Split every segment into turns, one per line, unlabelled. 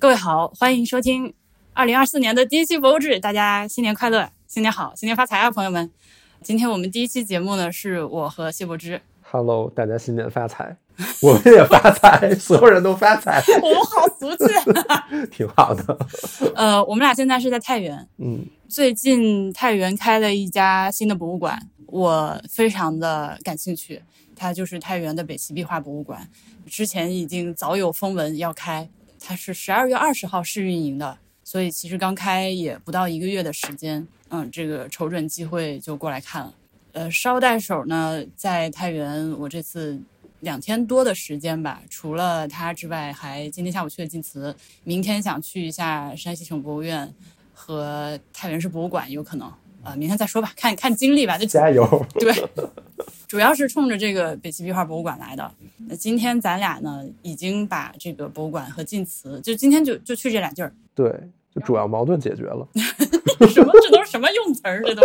各位好，欢迎收听二零二四年的第一期博物志，大家新年快乐，新年好，新年发财啊，朋友们！今天我们第一期节目呢，是我和谢柏芝。
Hello，大家新年发财，我们也发财，所有人都发财，
我们好俗气。
挺好的。
呃，我们俩现在是在太原，
嗯，
最近太原开了一家新的博物馆，我非常的感兴趣。它就是太原的北齐壁画博物馆，之前已经早有风闻要开，它是十二月二十号试运营的，所以其实刚开也不到一个月的时间，嗯，这个瞅准机会就过来看了。呃，捎带手呢，在太原我这次两天多的时间吧，除了它之外，还今天下午去了晋祠，明天想去一下山西省博物院和太原市博物馆，有可能。呃，明天再说吧，看看经历吧。就
加油。
对，主要是冲着这个北齐壁画博物馆来的。那今天咱俩呢，已经把这个博物馆和晋祠，就今天就就去这俩地儿。
对，就主要矛盾解决了。
什么？这都是什么用词儿？这都。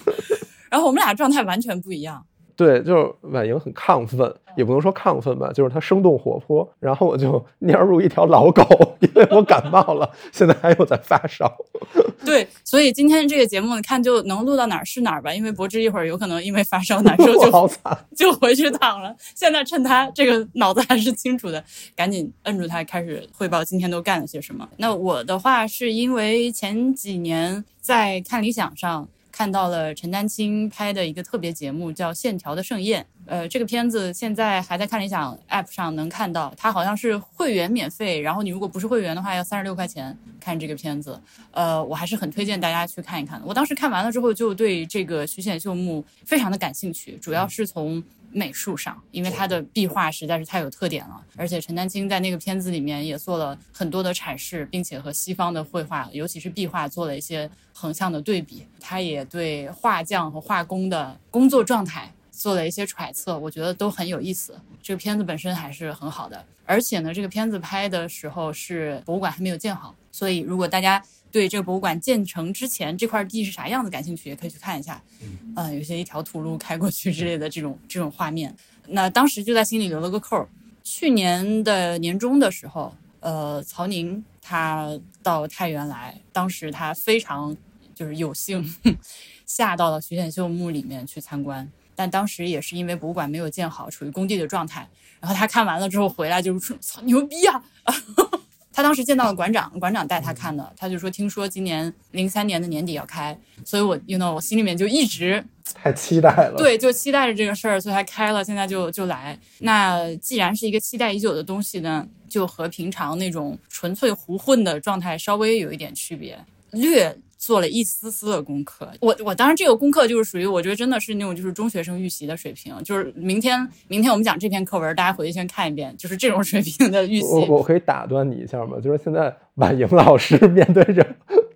然后我们俩状态完全不一样。
对，就是婉莹很亢奋，也不能说亢奋吧，就是她生动活泼。然后我就蔫入一条老狗，因为我感冒了，现在还有在发烧。
对，所以今天这个节目，你看就能录到哪儿是哪儿吧，因为柏芝一会儿有可能因为发烧难受就
好惨，
就回去躺了。现在趁他这个脑子还是清楚的，赶紧摁住他，开始汇报今天都干了些什么。那我的话是因为前几年在看理想上。看到了陈丹青拍的一个特别节目，叫《线条的盛宴》。呃，这个片子现在还在看理想 App 上能看到，它好像是会员免费，然后你如果不是会员的话，要三十六块钱看这个片子。呃，我还是很推荐大家去看一看的。我当时看完了之后，就对这个徐显秀墓非常的感兴趣，主要是从美术上，因为它的壁画实在是太有特点了，而且陈丹青在那个片子里面也做了很多的阐释，并且和西方的绘画，尤其是壁画做了一些横向的对比。他也对画匠和画工的工作状态做了一些揣测，我觉得都很有意思。这个片子本身还是很好的，而且呢，这个片子拍的时候是博物馆还没有建好，所以如果大家对这个博物馆建成之前这块地是啥样子感兴趣，也可以去看一下。嗯、呃，有些一条土路开过去之类的这种这种画面，那当时就在心里留了个扣。去年的年中的时候，呃，曹宁他到太原来，当时他非常就是有幸 下到了徐显秀墓里面去参观，但当时也是因为博物馆没有建好，处于工地的状态。然后他看完了之后回来就说：“操，牛逼啊！” 他当时见到了馆长，馆长带他看的，他就说听说今年零三年的年底要开，所以我，you know，我心里面就一直
太期待了。
对，就期待着这个事儿，所以他开了，现在就就来。那既然是一个期待已久的东西呢，就和平常那种纯粹胡混的状态稍微有一点区别，略。做了一丝丝的功课，我我当然这个功课就是属于我觉得真的是那种就是中学生预习的水平，就是明天明天我们讲这篇课文，大家回去先看一遍，就是这种水平的预习。
我我可以打断你一下吗？就是现在婉莹老师 面对着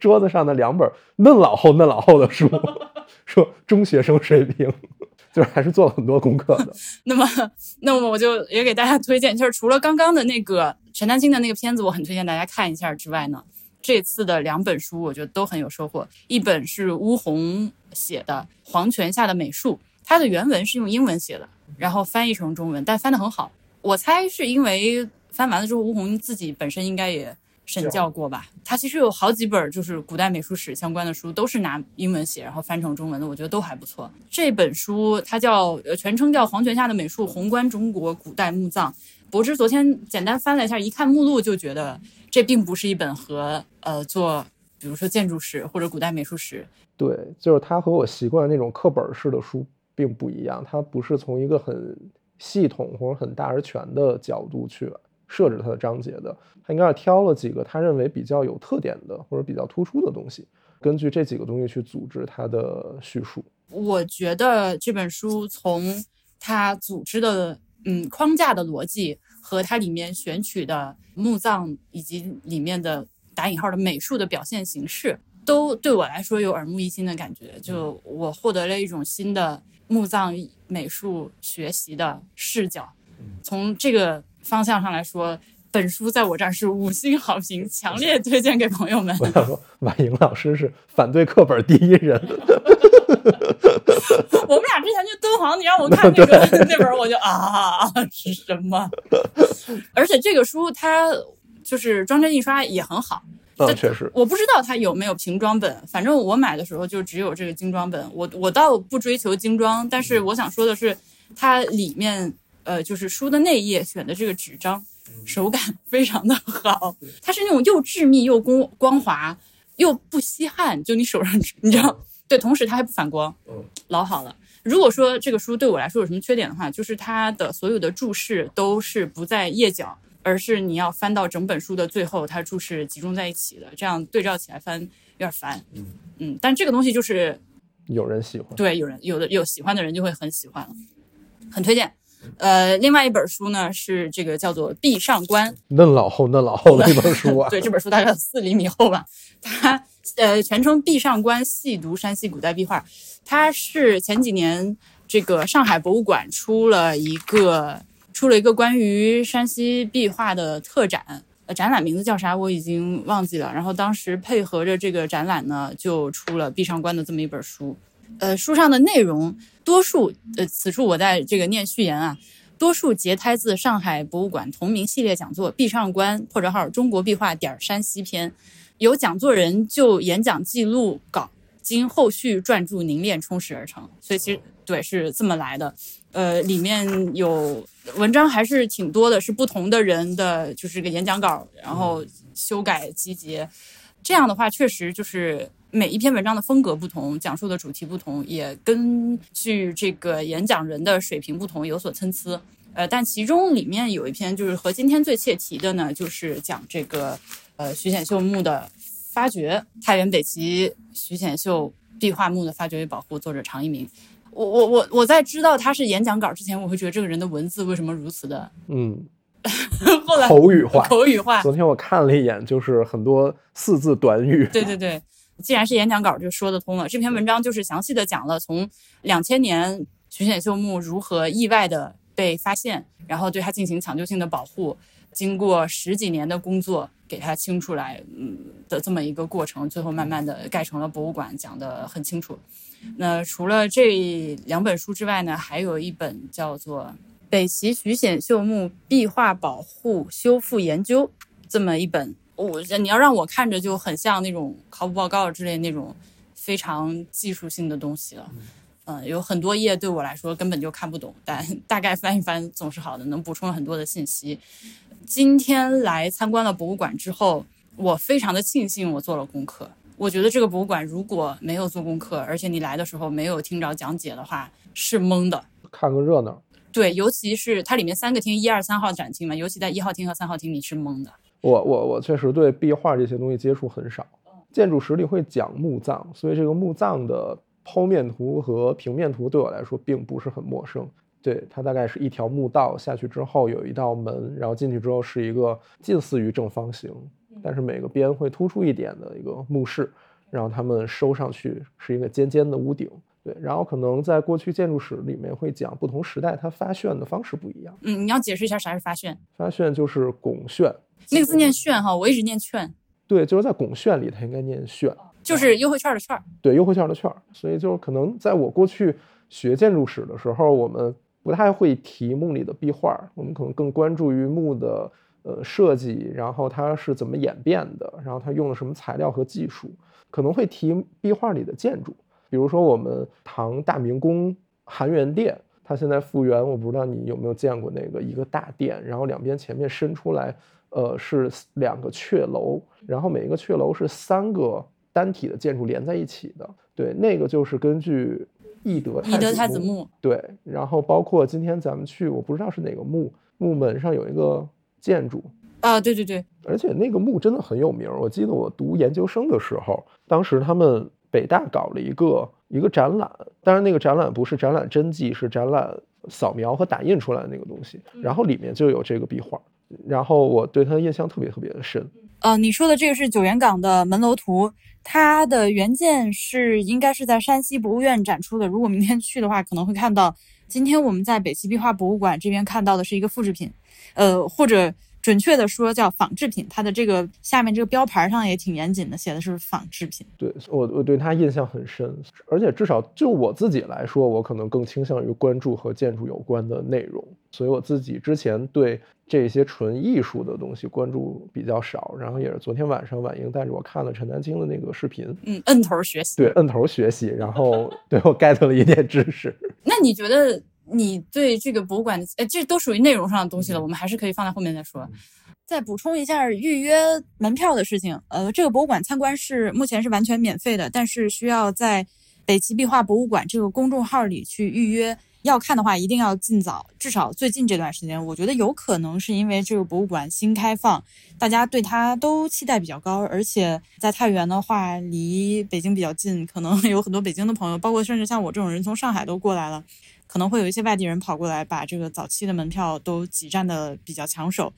桌子上的两本嫩老厚嫩老厚的书，说中学生水平，就是还是做了很多功课的。
那么那么我就也给大家推荐，就是除了刚刚的那个陈丹青的那个片子，我很推荐大家看一下之外呢。这次的两本书，我觉得都很有收获。一本是巫红写的《黄泉下的美术》，它的原文是用英文写的，然后翻译成中文，但翻得很好。我猜是因为翻完了之后，巫红自己本身应该也审教过吧。他其实有好几本就是古代美术史相关的书，都是拿英文写，然后翻成中文的，我觉得都还不错。这本书它叫呃全称叫《黄泉下的美术：宏观中国古代墓葬》。柏芝昨天简单翻了一下，一看目录就觉得。这并不是一本和呃做，比如说建筑史或者古代美术史，
对，就是它和我习惯那种课本式的书并不一样，它不是从一个很系统或者很大而全的角度去设置它的章节的，他应该是挑了几个他认为比较有特点的或者比较突出的东西，根据这几个东西去组织它的叙述。
我觉得这本书从它组织的嗯框架的逻辑。和它里面选取的墓葬以及里面的打引号的美术的表现形式，都对我来说有耳目一新的感觉。就我获得了一种新的墓葬美术学习的视角。从这个方向上来说，本书在我这儿是五星好评，强烈推荐给朋友们。
我想说，婉莹老师是反对课本第一人。
我们俩之前去敦煌，你让我看那个那本，我就啊 是什么？而且这个书它就是装帧印刷也很好。
嗯，确实，
我不知道它有没有平装本，反正我买的时候就只有这个精装本。我我倒不追求精装，但是我想说的是，它里面呃就是书的内页选的这个纸张，手感非常的好，它是那种又致密又光光滑又不吸汗，就你手上你知道，对，同时它还不反光，
嗯，
老好了。如果说这个书对我来说有什么缺点的话，就是它的所有的注释都是不在页角。而是你要翻到整本书的最后，它注释集中在一起的，这样对照起来翻有点烦。嗯嗯，但这个东西就是
有人喜欢，
对，有人有的有喜欢的人就会很喜欢了，很推荐。呃，另外一本书呢是这个叫做《壁上观》，
嫩老厚嫩老厚的一本书啊。
对，这本书大概四厘米厚吧。它呃全称《壁上观细读山西古代壁画》，它是前几年这个上海博物馆出了一个。出了一个关于山西壁画的特展，呃，展览名字叫啥我已经忘记了。然后当时配合着这个展览呢，就出了《壁上观》的这么一本书。呃，书上的内容多数，呃，此处我在这个念序言啊，多数节胎自上海博物馆同名系列讲座《壁上观》（破折号中国壁画点山西篇），由讲座人就演讲记录稿经后续撰著凝练充实而成。所以其实对是这么来的。呃，里面有文章还是挺多的，是不同的人的，就是个演讲稿，然后修改集结。这样的话，确实就是每一篇文章的风格不同，讲述的主题不同，也根据这个演讲人的水平不同有所参差。呃，但其中里面有一篇就是和今天最切题的呢，就是讲这个呃徐显秀墓的发掘，太原北齐徐显秀壁画墓的发掘与保护，作者常一鸣。我我我我在知道他是演讲稿之前，我会觉得这个人的文字为什么如此的
嗯，
后来
口语化，
口语化。
昨天我看了一眼，就是很多四字短语。
对对对，既然是演讲稿，就说得通了。这篇文章就是详细的讲了从两千年徐显秀墓如何意外的被发现，然后对它进行抢救性的保护，经过十几年的工作给它清出来，嗯的这么一个过程，最后慢慢的盖成了博物馆，讲得很清楚。那除了这两本书之外呢，还有一本叫做《北齐徐显秀墓壁画保护修复研究》这么一本，我你要让我看着就很像那种考古报告之类那种非常技术性的东西了。嗯，有很多页对我来说根本就看不懂，但 大概翻一翻总是好的，能补充很多的信息。今天来参观了博物馆之后，我非常的庆幸我做了功课。我觉得这个博物馆如果没有做功课，而且你来的时候没有听着讲解的话，是懵的。
看个热闹。
对，尤其是它里面三个厅，一二三号展厅嘛，尤其在一号厅和三号厅，你是懵的。
我我我确实对壁画这些东西接触很少。建筑史里会讲墓葬，所以这个墓葬的剖面图和平面图对我来说并不是很陌生。对，它大概是一条墓道下去之后有一道门，然后进去之后是一个近似于正方形。但是每个边会突出一点的一个墓室，然后它们收上去是一个尖尖的屋顶，对。然后可能在过去建筑史里面会讲不同时代它发炫的方式不一样。
嗯，你要解释一下啥是发炫？
发炫就是拱炫，
那个字念炫哈，我一直念券。
对，就是在拱炫里它应该念炫，
就是优惠券的券儿。
对，优惠券的券儿。所以就可能在我过去学建筑史的时候，我们不太会提墓里的壁画，我们可能更关注于墓的。呃，设计，然后它是怎么演变的，然后它用了什么材料和技术，可能会提壁画里的建筑，比如说我们唐大明宫含元殿，它现在复原，我不知道你有没有见过那个一个大殿，然后两边前面伸出来，呃，是两个阙楼，然后每一个阙楼是三个单体的建筑连在一起的，对，那个就是根据懿德
太子墓，
对，然后包括今天咱们去，我不知道是哪个墓，墓门上有一个。建筑
啊，对对对，
而且那个墓真的很有名。我记得我读研究生的时候，当时他们北大搞了一个一个展览，当然那个展览不是展览真迹，是展览扫描和打印出来的那个东西。然后里面就有这个壁画，然后我对它的印象特别特别的深。
呃，你说的这个是九原岗的门楼图，它的原件是应该是在山西博物院展出的。如果明天去的话，可能会看到。今天我们在北齐壁画博物馆这边看到的是一个复制品。呃，或者准确的说叫仿制品，它的这个下面这个标牌上也挺严谨的，写的是仿制品。
对我我对它印象很深，而且至少就我自己来说，我可能更倾向于关注和建筑有关的内容，所以我自己之前对这些纯艺术的东西关注比较少。然后也是昨天晚上婉莹带着我看了陈丹青的那个视频，
嗯，摁头学习，
对，摁头学习，然后 对我 get 了一点知识。
那你觉得？你对这个博物馆的，呃，这都属于内容上的东西了，我们还是可以放在后面再说。再补充一下预约门票的事情，呃，这个博物馆参观是目前是完全免费的，但是需要在北齐壁画博物馆这个公众号里去预约。要看的话，一定要尽早，至少最近这段时间，我觉得有可能是因为这个博物馆新开放，大家对它都期待比较高，而且在太原的话，离北京比较近，可能 有很多北京的朋友，包括甚至像我这种人从上海都过来了。可能会有一些外地人跑过来，把这个早期的门票都挤占的比较抢手。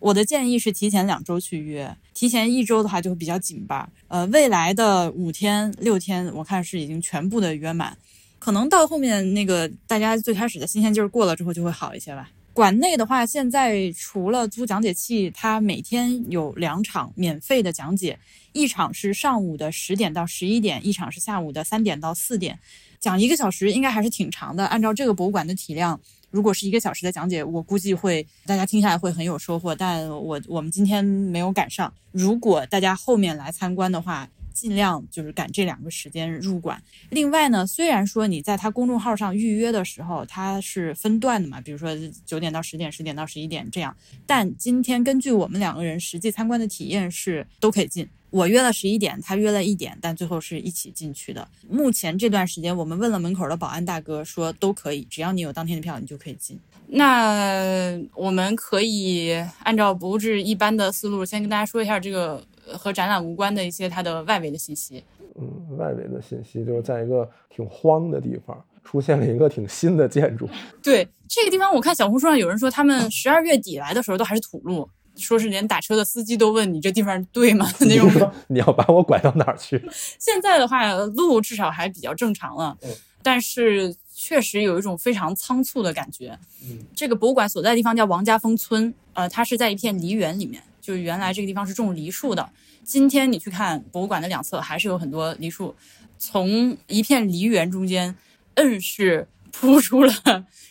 我的建议是提前两周去约，提前一周的话就会比较紧吧。呃，未来的五天六天，我看是已经全部的约满。可能到后面那个大家最开始的新鲜劲儿过了之后，就会好一些吧。馆内的话，现在除了租讲解器，它每天有两场免费的讲解，一场是上午的十点到十一点，一场是下午的三点到四点。讲一个小时应该还是挺长的。按照这个博物馆的体量，如果是一个小时的讲解，我估计会大家听下来会很有收获。但我我们今天没有赶上。如果大家后面来参观的话，尽量就是赶这两个时间入馆。另外呢，虽然说你在他公众号上预约的时候，它是分段的嘛，比如说九点到十点，十点到十一点这样。但今天根据我们两个人实际参观的体验是都可以进。我约了十一点，他约了一点，但最后是一起进去的。目前这段时间，我们问了门口的保安大哥，说都可以，只要你有当天的票，你就可以进。那我们可以按照不是一般的思路，先跟大家说一下这个和展览无关的一些它的外围的信息。
嗯，外围的信息就是在一个挺荒的地方出现了一个挺新的建筑。
对这个地方，我看小红书上有人说，他们十二月底来的时候都还是土路。说是连打车的司机都问你这地方对吗？那种
你要把我拐到哪儿去？
现在的话，路至少还比较正常了，但是确实有一种非常仓促的感觉。嗯，这个博物馆所在的地方叫王家峰村，呃，它是在一片梨园里面，就原来这个地方是种梨树的。今天你去看博物馆的两侧，还是有很多梨树，从一片梨园中间，硬是铺出了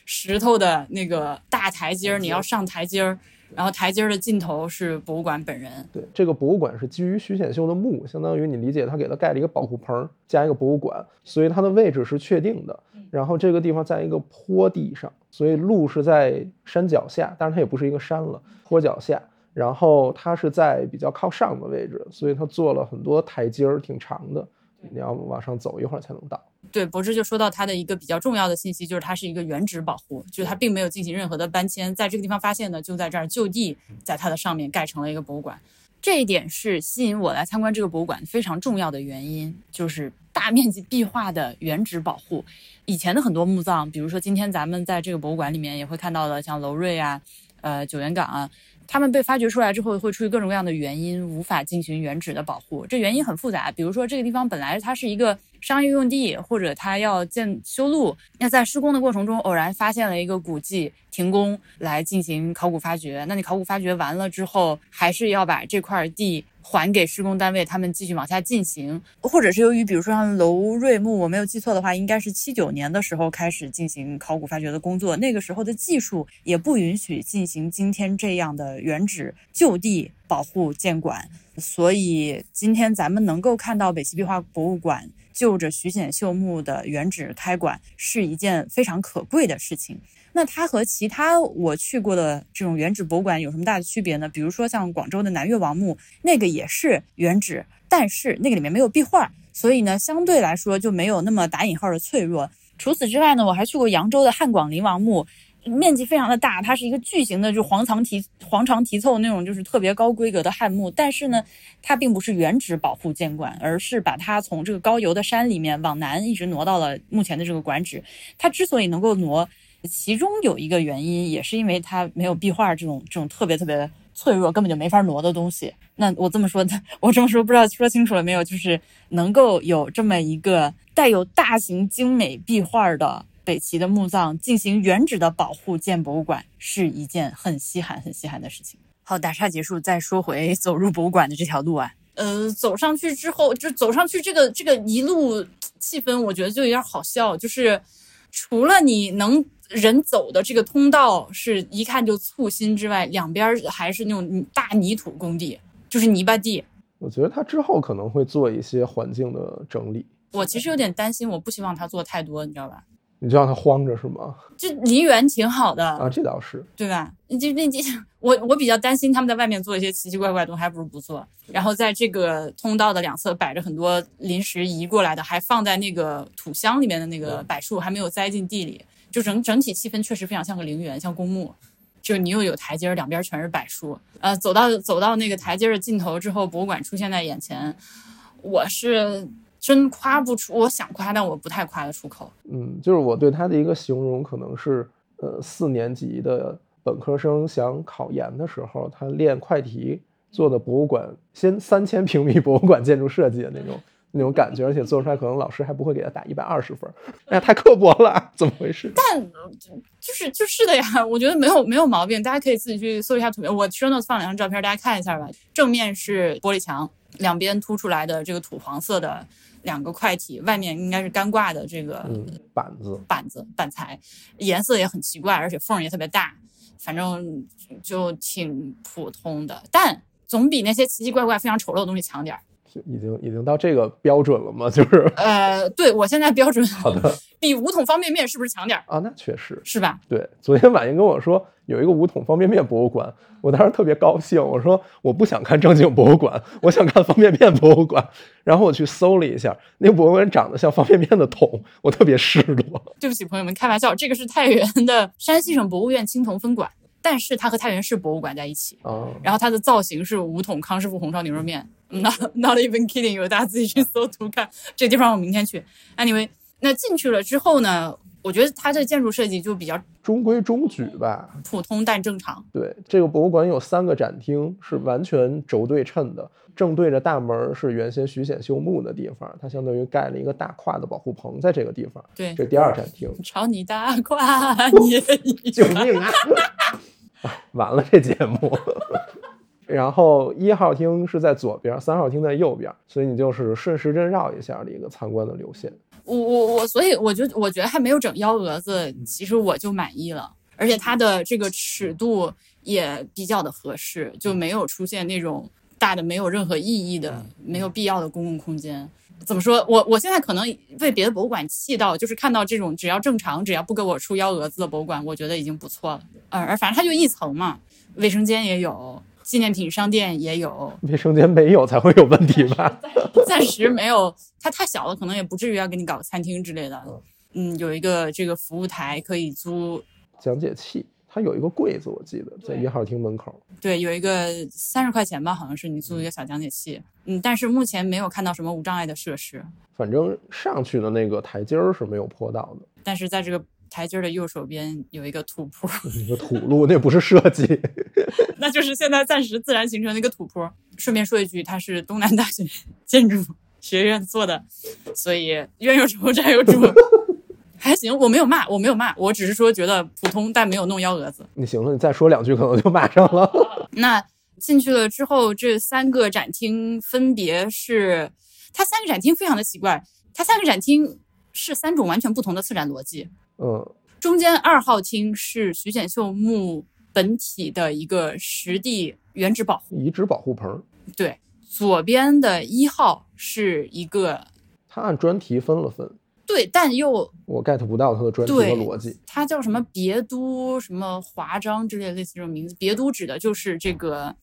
石头的那个大台阶儿，你要上台阶儿。然后台阶的尽头是博物馆本人。
对，这个博物馆是基于徐显秀的墓，相当于你理解他给他盖了一个保护棚，加一个博物馆，所以它的位置是确定的。然后这个地方在一个坡地上，所以路是在山脚下，但是它也不是一个山了，坡脚下。然后它是在比较靠上的位置，所以它做了很多台阶儿，挺长的，你要往上走一会儿才能到。
对，博士就说到它的一个比较重要的信息，就是它是一个原址保护，就是它并没有进行任何的搬迁，在这个地方发现的就在这儿就地在它的上面盖成了一个博物馆。这一点是吸引我来参观这个博物馆非常重要的原因，就是大面积壁画的原址保护。以前的很多墓葬，比如说今天咱们在这个博物馆里面也会看到的，像楼瑞啊，呃九原岗啊。他们被发掘出来之后，会出于各种各样的原因，无法进行原址的保护。这原因很复杂，比如说这个地方本来它是一个商业用地，或者它要建修路，那在施工的过程中偶然发现了一个古迹，停工来进行考古发掘。那你考古发掘完了之后，还是要把这块地。还给施工单位，他们继续往下进行，或者是由于，比如说像楼瑞墓，我没有记错的话，应该是七九年的时候开始进行考古发掘的工作，那个时候的技术也不允许进行今天这样的原址就地保护建馆，所以今天咱们能够看到北齐壁画博物馆就着徐显秀墓的原址开馆，是一件非常可贵的事情。那它和其他我去过的这种原址博物馆有什么大的区别呢？比如说像广州的南越王墓，那个也是原址，但是那个里面没有壁画，所以呢，相对来说就没有那么打引号的脆弱。除此之外呢，我还去过扬州的汉广陵王墓，面积非常的大，它是一个巨型的，就黄长题黄长题凑那种，就是特别高规格的汉墓。但是呢，它并不是原址保护建馆，而是把它从这个高邮的山里面往南一直挪到了目前的这个馆址。它之所以能够挪。其中有一个原因，也是因为它没有壁画这种这种特别特别脆弱，根本就没法挪的东西。那我这么说，我这么说不知道说清楚了没有？就是能够有这么一个带有大型精美壁画的北齐的墓葬进行原址的保护建博物馆，是一件很稀罕、很稀罕的事情。好，打岔结束，再说回 走入博物馆的这条路啊。呃，走上去之后，就走上去这个这个一路气氛，我觉得就有点好笑。就是除了你能人走的这个通道是一看就簇新之外，两边还是那种大泥土工地，就是泥巴地。
我觉得他之后可能会做一些环境的整理。
我其实有点担心，我不希望他做太多，你知道吧？
你就让他慌着是吗？
就梨园挺好的
啊，这倒是，
对吧？就那这我我比较担心他们在外面做一些奇奇怪怪的东西，还不如不做。然后在这个通道的两侧摆着很多临时移过来的，还放在那个土箱里面的那个柏树，还没有栽进地里，就整整体气氛确实非常像个陵园，像公墓。就你又有台阶，两边全是柏树。呃，走到走到那个台阶的尽头之后，博物馆出现在眼前，我是。真夸不出，我想夸，但我不太夸得出口。
嗯，就是我对他的一个形容，可能是，呃，四年级的本科生想考研的时候，他练快题做的博物馆，先三千平米博物馆建筑设计的那种那种感觉，而且做出来可能老师还不会给他打一百二十分，哎呀，太刻薄了，怎么回事？
但就是就是的呀，我觉得没有没有毛病，大家可以自己去搜一下图片，我 show notes 放两张照片，大家看一下吧。正面是玻璃墙，两边凸出来的这个土黄色的。两个块体，外面应该是干挂的这个
板子，
板子板材，颜色也很奇怪，而且缝也特别大，反正就挺普通的，但总比那些奇奇怪怪、非常丑陋的东西强点儿。
已经已经到这个标准了吗？就是
呃，对我现在标准
好的，
比五桶方便面是不是强点儿
啊？那确实
是吧？
对，昨天晚上跟我说有一个五桶方便面博物馆，我当时特别高兴。我说我不想看正经博物馆，我想看方便面博物馆。然后我去搜了一下，那个博物馆长得像方便面的桶，我特别失落。
对不起，朋友们，开玩笑，这个是太原的山西省博物院青铜分馆。但是它和太原市博物馆在一起，然后它的造型是五桶康师傅红烧牛肉面，not not even kidding，有大家自己去搜图看。这地方我明天去。Anyway，那进去了之后呢，我觉得它这建筑设计就比较
中规中矩吧，
普通但正常。
对，这个博物馆有三个展厅是完全轴对称的，正对着大门是原先徐显秀墓的地方，它相当于盖了一个大跨的保护棚在这个地方。
对，
这第二展厅。
朝你大跨，你
救命啊！完了，这节目。然后一号厅是在左边，三号厅在右边，所以你就是顺时针绕一下的一个参观的流线。
我我我，所以我就我觉得还没有整幺蛾子，其实我就满意了。而且它的这个尺度也比较的合适，就没有出现那种大的没有任何意义的、没有必要的公共空间。怎么说？我我现在可能被别的博物馆气到，就是看到这种只要正常，只要不给我出幺蛾子的博物馆，我觉得已经不错了。呃，而反正它就一层嘛，卫生间也有，纪念品商店也有。
卫生间没有才会有问题吧？
暂时没有，它太小了，可能也不至于要给你搞个餐厅之类的。嗯，有一个这个服务台可以租
讲解器。它有一个柜子，我记得在一号厅门口。
对，有一个三十块钱吧，好像是你租一个小讲解器。嗯，但是目前没有看到什么无障碍的设施。
反正上去的那个台阶儿是没有坡道的。
但是在这个台阶儿的右手边有一个土坡，
一个土路，那不是设计，
那就是现在暂时自然形成的一个土坡。顺便说一句，它是东南大学建筑学院做的，所以冤有仇债有主。还行，我没有骂，我没有骂，我只是说觉得普通，但没有弄幺蛾子。
你行了，你再说两句可能就骂上了。
那进去了之后，这三个展厅分别是，它三个展厅非常的奇怪，它三个展厅是三种完全不同的策展逻辑。
嗯，
中间二号厅是徐简秀墓本体的一个实地原址保护
遗址保护棚。
对，左边的一号是一个，
它按专题分了分。
对，但又
我 get 不到他的专题的逻辑。
它叫什么别都什么华章之类类似这种名字。别都指的就是这个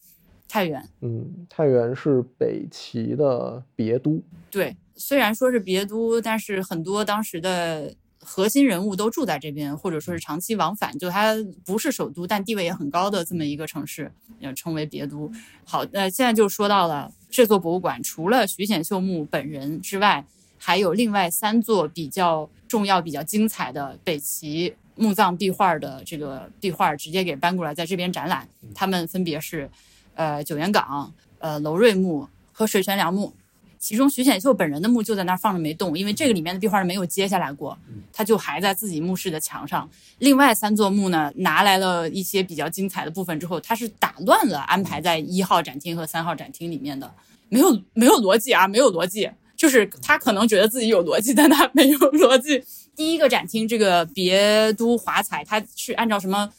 太原。
嗯，太原是北齐的别都。
对，虽然说是别都，但是很多当时的核心人物都住在这边，或者说是长期往返。就它不是首都，但地位也很高的这么一个城市，要称为别都。好，那现在就说到了这座博物馆，除了徐显秀墓本人之外。还有另外三座比较重要、比较精彩的北齐墓葬壁画的这个壁画，直接给搬过来，在这边展览。他们分别是，呃，九原岗、呃，楼瑞墓和水泉梁墓。其中徐显秀本人的墓就在那儿放着没动，因为这个里面的壁画没有揭下来过，他就还在自己墓室的墙上。另外三座墓呢，拿来了一些比较精彩的部分之后，他是打乱了安排在一号展厅和三号展厅里面的，没有没有逻辑啊，没有逻辑。就是他可能觉得自己有逻辑，但他没有逻辑。第一个展厅这个别都华彩，它是按照什么？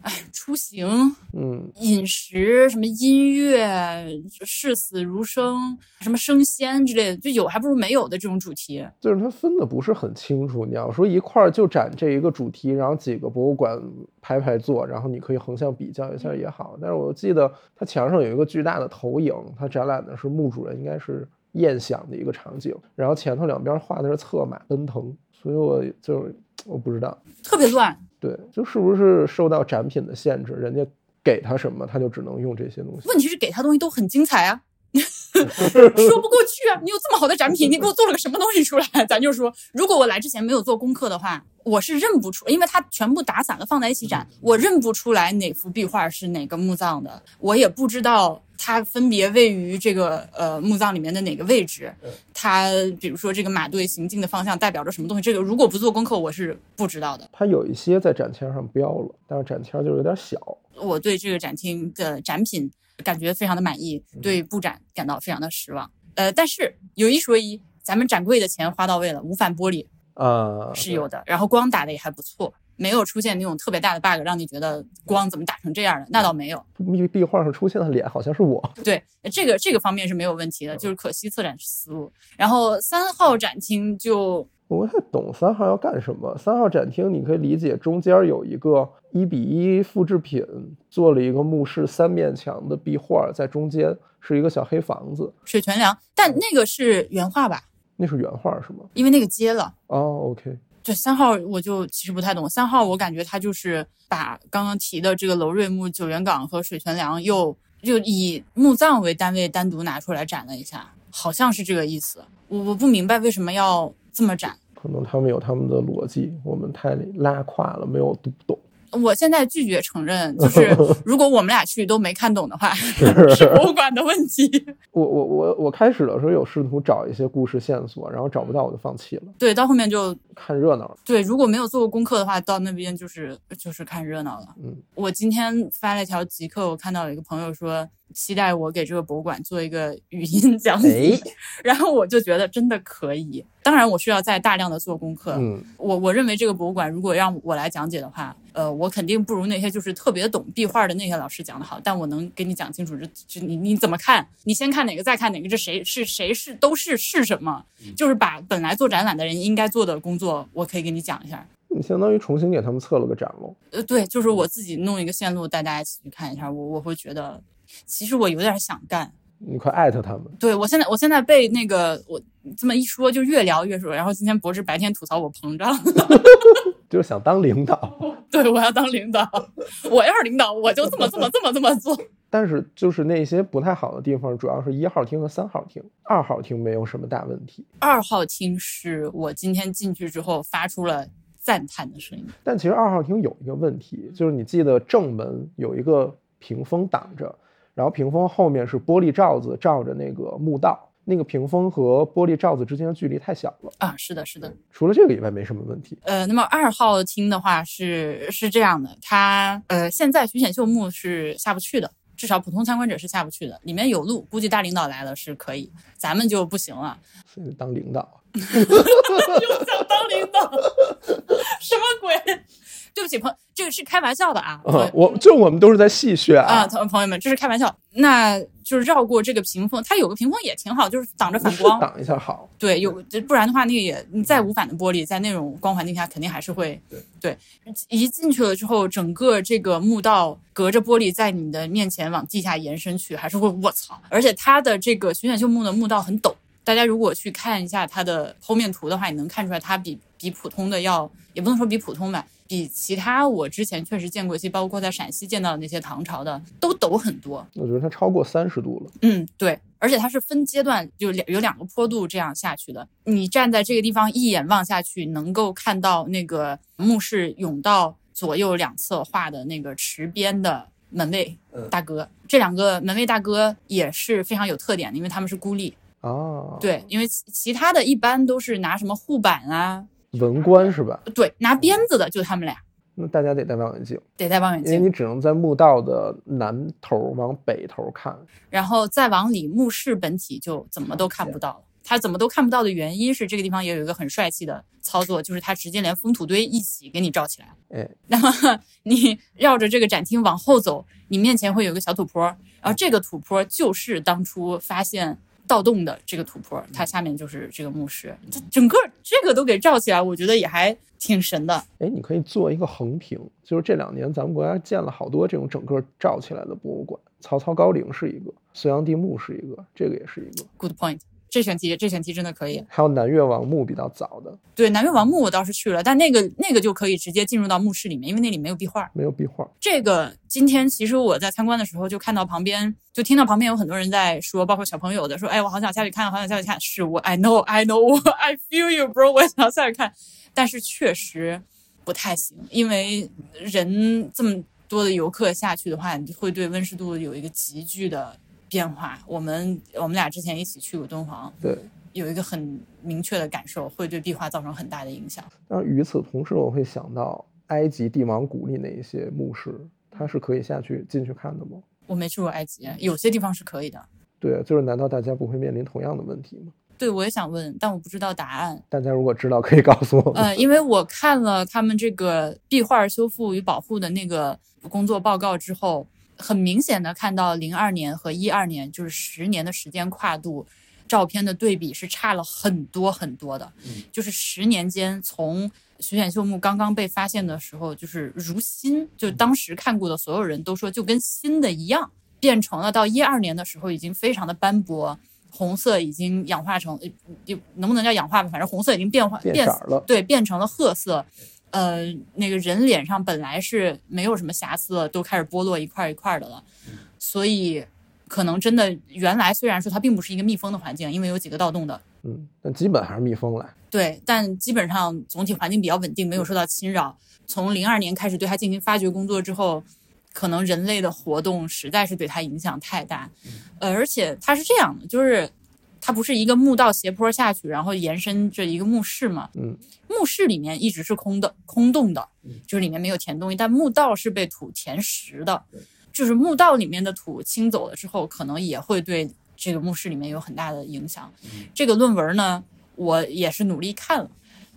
哎，出行，
嗯，
饮食，什么音乐，视死如生，什么升仙之类的，就有还不如没有的这种主题。
就是它分的不是很清楚。你要说一块儿就展这一个主题，然后几个博物馆排排坐，然后你可以横向比较一下也好。但是我记得它墙上有一个巨大的投影，它展览的是墓主人应该是宴享的一个场景，然后前头两边画的是策马奔腾，所以我就我不知道，
特别乱。
对，就是不是受到展品的限制，人家给他什么，他就只能用这些东西。
问题是给他东西都很精彩啊，说不过去啊！你有这么好的展品，你给我做了个什么东西出来？咱就说，如果我来之前没有做功课的话，我是认不出，因为它全部打散了放在一起展，我认不出来哪幅壁画是哪个墓葬的，我也不知道。它分别位于这个呃墓葬里面的哪个位置？它比如说这个马队行进的方向代表着什么东西？这个如果不做功课，我是不知道的。
它有一些在展签上标了，但是展签就有点小。
我对这个展厅的展品感觉非常的满意，对布展感到非常的失望。呃，但是有一说一，咱们展柜的钱花到位了，无反玻璃
啊
是有的，然后光打的也还不错。没有出现那种特别大的 bug，让你觉得光怎么打成这样的，那倒没有。
壁壁画上出现的脸好像是我。
对，这个这个方面是没有问题的，就是可惜策展思路。然后三号展厅就
我不太懂三号要干什么。三号展厅你可以理解中间有一个一比一复制品，做了一个墓室三面墙的壁画，在中间是一个小黑房子，
水泉梁，但那个是原画吧？
那是原画是吗？
因为那个接了。
哦，OK。
对三号，我就其实不太懂。三号，我感觉他就是把刚刚提的这个楼瑞木、九原岗和水泉梁，又又以墓葬为单位单独拿出来展了一下，好像是这个意思。我我不明白为什么要这么展，
可能他们有他们的逻辑，我们太拉胯了，没有读懂。
我现在拒绝承认，就是 如果我们俩去都没看懂的话，是博物馆的问题。
我我我我开始的时候有试图找一些故事线索，然后找不到我就放弃了。
对，到后面就
看热闹。
对，如果没有做过功课的话，到那边就是就是看热闹了。
嗯，
我今天发了一条极客，我看到有一个朋友说。期待我给这个博物馆做一个语音讲解，然后我就觉得真的可以。当然，我需要再大量的做功课。
嗯，
我我认为这个博物馆如果让我来讲解的话，呃，我肯定不如那些就是特别懂壁画的那些老师讲的好。但我能给你讲清楚，这这你你怎么看？你先看哪个，再看哪个？这谁是谁是都是是什么？就是把本来做展览的人应该做的工作，我可以给你讲一下。
你相当于重新给他们测了个展喽？
呃，对，就是我自己弄一个线路带大家一起去看一下，我我会觉得。其实我有点想干，
你快艾特他们。
对我现在，我现在被那个我这么一说，就越聊越说。然后今天博士白天吐槽我膨胀，
就是想当领导。
对，我要当领导，我要是领导，我就这么这么这么这么做。
但是就是那些不太好的地方，主要是一号厅和三号厅，二号厅没有什么大问题。
二号厅是我今天进去之后发出了赞叹的声音。
但其实二号厅有一个问题，就是你记得正门有一个屏风挡着。然后屏风后面是玻璃罩子罩着那个墓道，那个屏风和玻璃罩子之间的距离太小了
啊！是的，是的。
除了这个以外，没什么问题。
呃，那么二号厅的话是是这样的，它呃现在徐显秀墓是下不去的，至少普通参观者是下不去的。里面有路，估计大领导来了是可以，咱们就不行了。
所以当领导，
又想当领导，什么鬼？对不起，朋，这个是开玩笑的啊。
我这我们都是在戏谑啊，
朋朋友们，这是开玩笑。那就是绕过这个屏风，它有个屏风也挺好，就是挡着反光，
挡一下好。
对，有不然的话，那个也你再无反的玻璃，在那种光环境下，肯定还是会对。一进去了之后，整个这个墓道隔着玻璃在你的面前往地下延伸去，还是会卧槽。而且它的这个徐显秀墓的墓道很陡，大家如果去看一下它的剖面图的话，你能看出来它比比普通的要，也不能说比普通吧。比其他我之前确实见过一些，包括在陕西见到的那些唐朝的，都陡很多。
我觉得它超过三十度了。
嗯，对，而且它是分阶段，就两有两个坡度这样下去的。你站在这个地方一眼望下去，能够看到那个墓室甬道左右两侧画的那个池边的门卫大哥。这两个门卫大哥也是非常有特点的，因为他们是孤立。
啊，，
对，因为其其他的一般都是拿什么护板啊，
文官是吧？
对，拿鞭子的就他们俩，
那大家得戴望远镜，
得戴望远镜，
因为你只能在墓道的南头往北头看。
然后再往里，墓室本体就怎么都看不到了。它怎么都看不到的原因是，这个地方也有一个很帅气的操作，就是它直接连封土堆一起给你罩起来。
哎，
那么你绕着这个展厅往后走，你面前会有个小土坡，然后这个土坡就是当初发现盗洞的这个土坡，它下面就是这个墓室，这整个这个都给罩起来，我觉得也还挺神的。
哎，你可以做一个横屏，就是这两年咱们国家建了好多这种整个罩起来的博物馆，曹操高陵是一个，隋炀帝墓是一个，这个也是一个
，Good point，这选题这选题真的可以。
还有南越王墓比较早的，
对，南越王墓我倒是去了，但那个那个就可以直接进入到墓室里面，因为那里没有壁画。
没有壁画。
这个今天其实我在参观的时候就看到旁边，就听到旁边有很多人在说，包括小朋友的说，哎，我好想下去看，好想下去看。是我，I know, I know, 我 I feel you, bro，我也想下去看，但是确实不太行，因为人这么多的游客下去的话，你会对温湿度有一个急剧的变化。我们我们俩之前一起去过敦煌，
对，
有一个很明确的感受，会对壁画造成很大的影响。
但是与此同时，我会想到埃及帝王谷里那一些墓室，它是可以下去进去看的吗？
我没去过埃及，有些地方是可以的。
对，就是难道大家不会面临同样的问题吗？
对，我也想问，但我不知道答案。
大家如果知道，可以告诉我们。
呃，因为我看了他们这个壁画修复与保护的那个工作报告之后，很明显的看到零二年和一二年就是十年的时间跨度，照片的对比是差了很多很多的。就是十年间，从徐显秀墓刚刚被发现的时候，就是如新，就当时看过的所有人都说就跟新的一样，变成了到一二年的时候已经非常的斑驳。红色已经氧化成，能不能叫氧化吧？反正红色已经变化
变色儿了
对，变成了褐色。呃，那个人脸上本来是没有什么瑕疵的，都开始剥落一块儿一块儿的了，所以可能真的原来虽然说它并不是一个密封的环境，因为有几个盗洞的，
嗯，但基本还是密封了。
对，但基本上总体环境比较稳定，没有受到侵扰。从零二年开始对它进行发掘工作之后，可能人类的活动实在是对它影响太大，呃，而且它是这样的，就是它不是一个墓道斜坡下去，然后延伸着一个墓室嘛，
嗯，
墓室里面一直是空的、空洞的，就是里面没有填东西，但墓道是被土填实的，就是墓道里面的土清走了之后，可能也会对这个墓室里面有很大的影响。这个论文呢，我也是努力看了，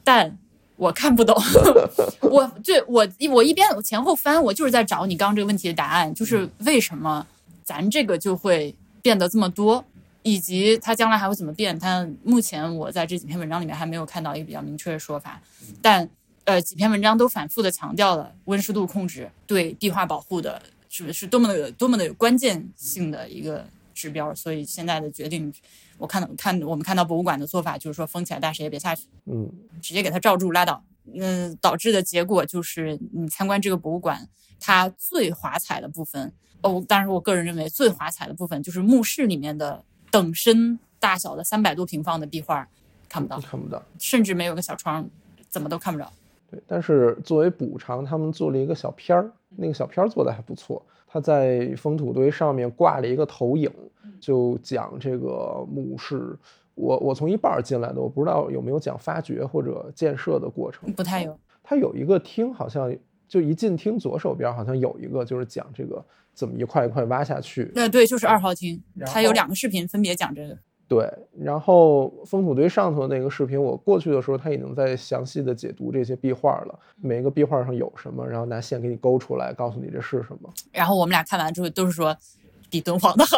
但我看不懂。我对我我一边我前后翻，我就是在找你刚刚这个问题的答案，就是为什么咱这个就会变得这么多，以及它将来还会怎么变？它目前我在这几篇文章里面还没有看到一个比较明确的说法，但呃几篇文章都反复的强调了温湿度控制对壁画保护的是是多么的有多么的有关键性的一个指标，所以现在的决定，我看到看我们看到博物馆的做法就是说封起来，大家谁也别下去。
嗯，
直接给它罩住拉倒。嗯，导致的结果就是你参观这个博物馆，它最华彩的部分，哦，当然我个人认为最华彩的部分就是墓室里面的等身大小的三百多平方的壁画看不到，
看不到。
甚至没有个小窗，怎么都看不着。
对，但是作为补偿，他们做了一个小片儿，那个小片儿做的还不错。他在封土堆上面挂了一个投影，就讲这个墓室。我我从一半儿进来的，我不知道有没有讲发掘或者建设的过程。
不太有，
它有一个厅，好像就一进厅左手边好像有一个，就是讲这个怎么一块一块挖下去。
那对，就是二号厅，
然
它有两个视频分别讲这个。
对，然后封土堆上头的那个视频，我过去的时候，他已经在详细的解读这些壁画了，每一个壁画上有什么，然后拿线给你勾出来，告诉你这是什么。
然后我们俩看完之后都是说比敦煌的好，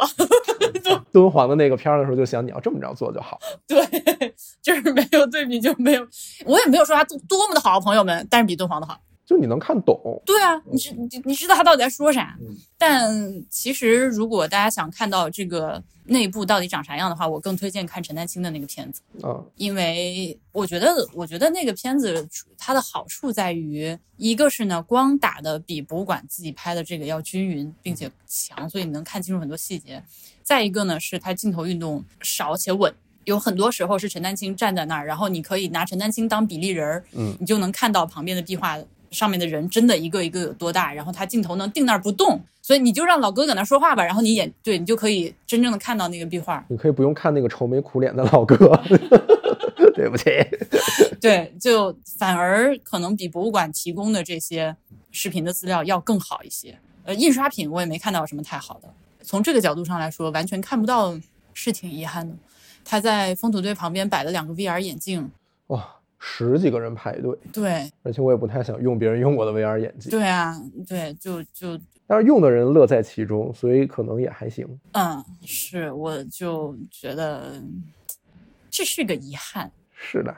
敦煌的那个片儿的时候，就想你要这么着做就好。
对，就是没有对比就没有，我也没有说它多多么的好，朋友们，但是比敦煌的好。
就你能看懂。
对啊，你知你你知道他到底在说啥
嗯。
但其实如果大家想看到这个内部到底长啥样的话，我更推荐看陈丹青的那个片子，
啊，
因为我觉得我觉得那个片子它的好处在于，一个是呢光打的比博物馆自己拍的这个要均匀并且强，所以你能看清楚很多细节。再一个呢是它镜头运动少且稳。有很多时候是陈丹青站在那儿，然后你可以拿陈丹青当比例人儿，
嗯
你就能看到旁边的壁画上面的人真的一个一个有多大，然后他镜头能定那儿不动，所以你就让老哥搁那说话吧，然后你眼对你就可以真正的看到那个壁画。
你可以不用看那个愁眉苦脸的老哥，对不起。
对，就反而可能比博物馆提供的这些视频的资料要更好一些。呃，印刷品我也没看到什么太好的。从这个角度上来说，完全看不到是挺遗憾的。他在风土堆旁边摆了两个 VR 眼镜，
哇，十几个人排队，
对，
而且我也不太想用别人用过的 VR 眼镜，
对啊，对，就就，
但是用的人乐在其中，所以可能也还行。
嗯，是，我就觉得这是个遗憾。
是的，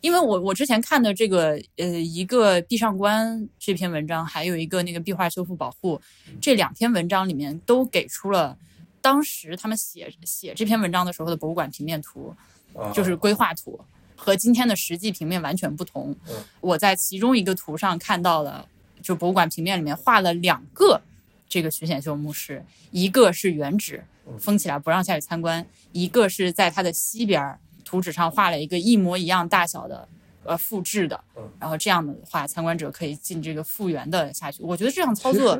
因为我我之前看的这个呃一个壁上观这篇文章，还有一个那个壁画修复保护这两篇文章里面都给出了当时他们写写这篇文章的时候的博物馆平面图，就是规划图和今天的实际平面完全不同。我在其中一个图上看到了，就博物馆平面里面画了两个这个徐显秀墓室，一个是原址封起来不让下去参观，一个是在它的西边儿。图纸上画了一个一模一样大小的，呃，复制的，然后这样的话，参观者可以进这个复原的下去。我觉得这样操作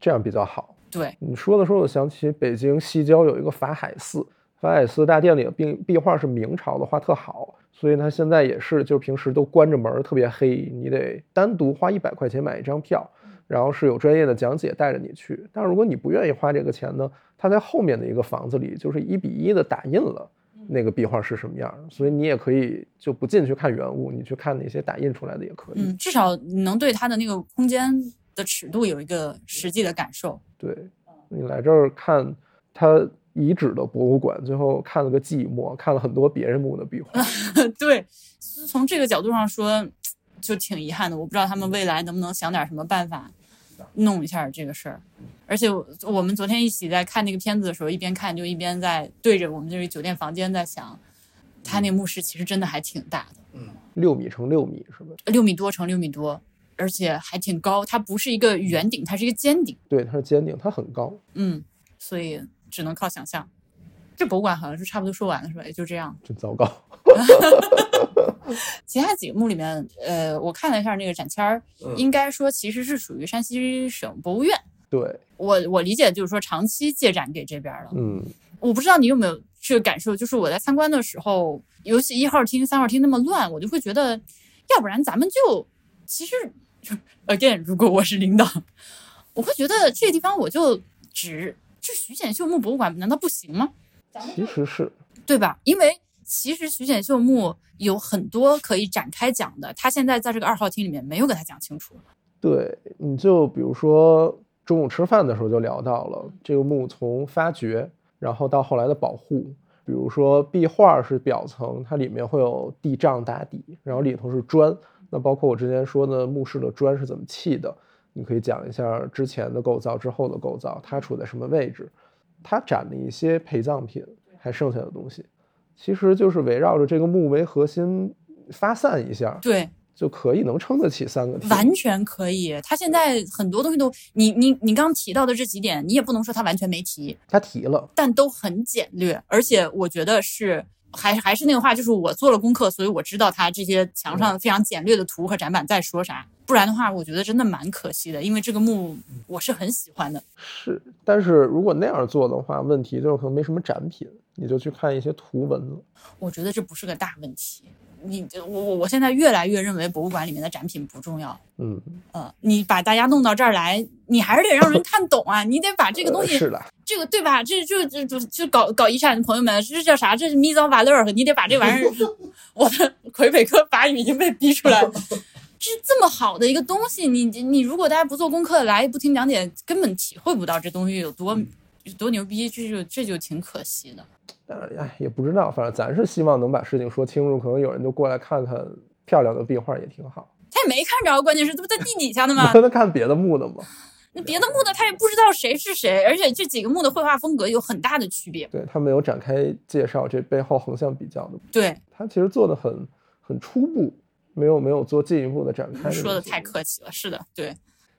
这样比较好。
对
你说的时候，我想起北京西郊有一个法海寺，法海寺大殿里的壁壁画是明朝的，画特好，所以它现在也是，就是平时都关着门，特别黑，你得单独花一百块钱买一张票，然后是有专业的讲解带着你去。但如果你不愿意花这个钱呢，它在后面的一个房子里，就是一比一的打印了。那个壁画是什么样的？所以你也可以就不进去看原物，你去看那些打印出来的也可以。
嗯，至少能对它的那个空间的尺度有一个实际的感受。
对，你来这儿看它遗址的博物馆，最后看了个寂寞，看了很多别人墓的壁画。
对，从这个角度上说，就挺遗憾的。我不知道他们未来能不能想点什么办法。弄一下这个事儿，而且我们昨天一起在看那个片子的时候，一边看就一边在对着我们这个酒店房间在想，他那墓室其实真的还挺大的，
嗯，六米乘六米是吧？
六米多乘六米多，而且还挺高，它不是一个圆顶，它是一个尖顶。
对，它是尖顶，它很高。
嗯，所以只能靠想象。这博物馆好像是差不多说完了，是吧？也就这样。
真糟糕。
其他几个墓里面，呃，我看了一下那个展签儿，应该说其实是属于山西省博物院。
对，
我我理解就是说长期借展给这边了。
嗯，
我不知道你有没有这个感受，就是我在参观的时候，尤其一号厅、三号厅那么乱，我就会觉得，要不然咱们就其实，again，如果我是领导，我会觉得这个地方我就只这徐显秀墓博物馆难道不行吗？
其实是
对吧？因为。其实徐显秀墓有很多可以展开讲的，他现在在这个二号厅里面没有给他讲清楚。
对，你就比如说中午吃饭的时候就聊到了这个墓从发掘，然后到后来的保护，比如说壁画是表层，它里面会有地障打底，然后里头是砖，那包括我之前说的墓室的砖是怎么砌的，你可以讲一下之前的构造、之后的构造，它处在什么位置，它展了一些陪葬品，还剩下的东西。其实就是围绕着这个墓为核心发散一下，
对，
就可以能撑得起三个。
完全可以。他现在很多东西都，你你你刚提到的这几点，你也不能说他完全没提，
他提了，
但都很简略。而且我觉得是，还还是那个话，就是我做了功课，所以我知道他这些墙上非常简略的图和展板在说啥。不然的话，我觉得真的蛮可惜的，因为这个墓我是很喜欢的。
是，但是如果那样做的话，问题就是可能没什么展品。你就去看一些图文了。
我觉得这不是个大问题。你我我我现在越来越认为博物馆里面的展品不重要。
嗯
呃，你把大家弄到这儿来，你还是得让人看懂啊！你得把这个东西
是的，
这个对吧？这就就就就搞搞遗产的朋友们，这叫啥？这是密藏瓦勒，你得把这玩意儿。我的魁北克法语已经被逼出来了。这这么好的一个东西，你你如果大家不做功课来不听讲解，根本体会不到这东西有多有多牛逼，这就这就挺可惜的。
哎，也不知道，反正咱是希望能把事情说清楚。可能有人就过来看看漂亮的壁画也挺好。
他也没看着，关键是这不在地底下的吗？
他看别的墓的吗？
那别的墓的他也不知道谁是谁，而且这几个墓的绘画风格有很大的区别。
对他没有展开介绍这背后横向比较的。
对
他其实做的很很初步，没有没有做进一步的展开。
说的太客气了，是的，对。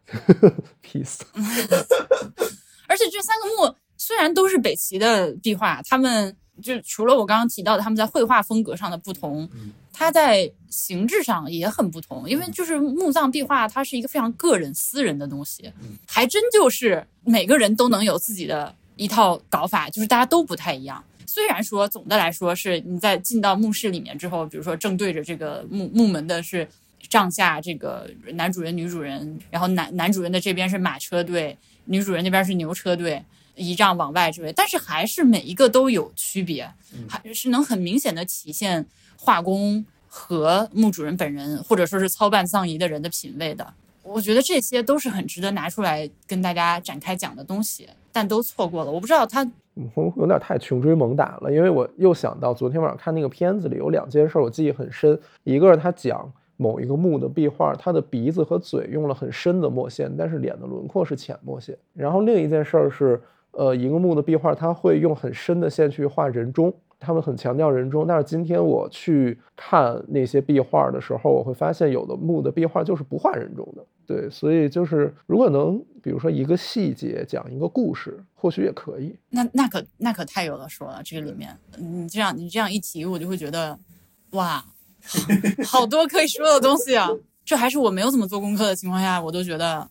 Peace。
而且这三个墓。虽然都是北齐的壁画，他们就除了我刚刚提到的他们在绘画风格上的不同，它在形制上也很不同。因为就是墓葬壁画，它是一个非常个人私人的东西，还真就是每个人都能有自己的一套搞法，就是大家都不太一样。虽然说总的来说是你在进到墓室里面之后，比如说正对着这个墓墓门的是帐下这个男主人、女主人，然后男男主人的这边是马车队，女主人那边是牛车队。仪仗往外之类，但是还是每一个都有区别，还是能很明显的体现画工和墓主人本人，或者说是操办葬仪的人的品味的。我觉得这些都是很值得拿出来跟大家展开讲的东西，但都错过了。我不知道他，
我有点太穷追猛打了，因为我又想到昨天晚上看那个片子里有两件事我记忆很深，一个是他讲某一个墓的壁画，他的鼻子和嘴用了很深的墨线，但是脸的轮廓是浅墨线。然后另一件事是。呃，一个墓的壁画，它会用很深的线去画人中，他们很强调人中。但是今天我去看那些壁画的时候，我会发现有的墓的壁画就是不画人中的。对，所以就是如果能，比如说一个细节讲一个故事，或许也可以。
那那可那可太有的说了，这个里面，你这样你这样一提，我就会觉得，哇，好多可以说的东西啊！这还是我没有怎么做功课的情况下，我都觉得，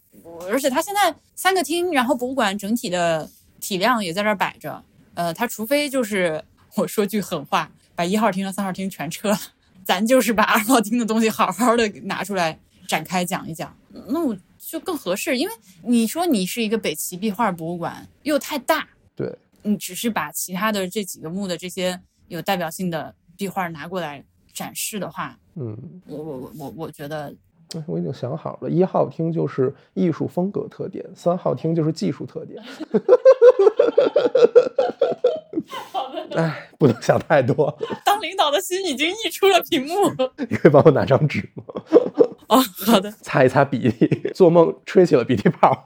而且他现在三个厅，然后博物馆整体的。体量也在这儿摆着，呃，他除非就是我说句狠话，把一号厅和三号厅全撤了，咱就是把二号厅的东西好好的拿出来展开讲一讲，那我就更合适。因为你说你是一个北齐壁画博物馆，又太大，
对，
你只是把其他的这几个墓的这些有代表性的壁画拿过来展示的话，
嗯，
我我我我我觉得。
我已经想好了，一号厅就是艺术风格特点，三号厅就是技术特点。
好的，
哎，不能想太多。
当领导的心已经溢出了屏幕。
你可以帮我拿张纸吗？
哦，好的。
擦一擦鼻涕，做梦吹起了鼻涕泡。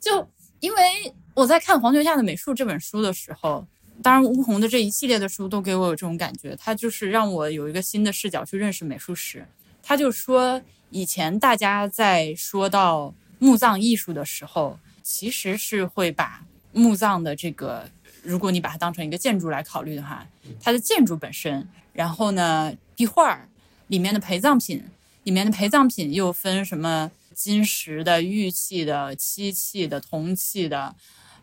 就因为我在看黄泉下的美术这本书的时候，当然吴红的这一系列的书都给我有这种感觉，他就是让我有一个新的视角去认识美术史。他就说。以前大家在说到墓葬艺术的时候，其实是会把墓葬的这个，如果你把它当成一个建筑来考虑的话，它的建筑本身，然后呢，壁画里面的陪葬品，里面的陪葬品又分什么金石的、玉器的、漆器的、铜器的、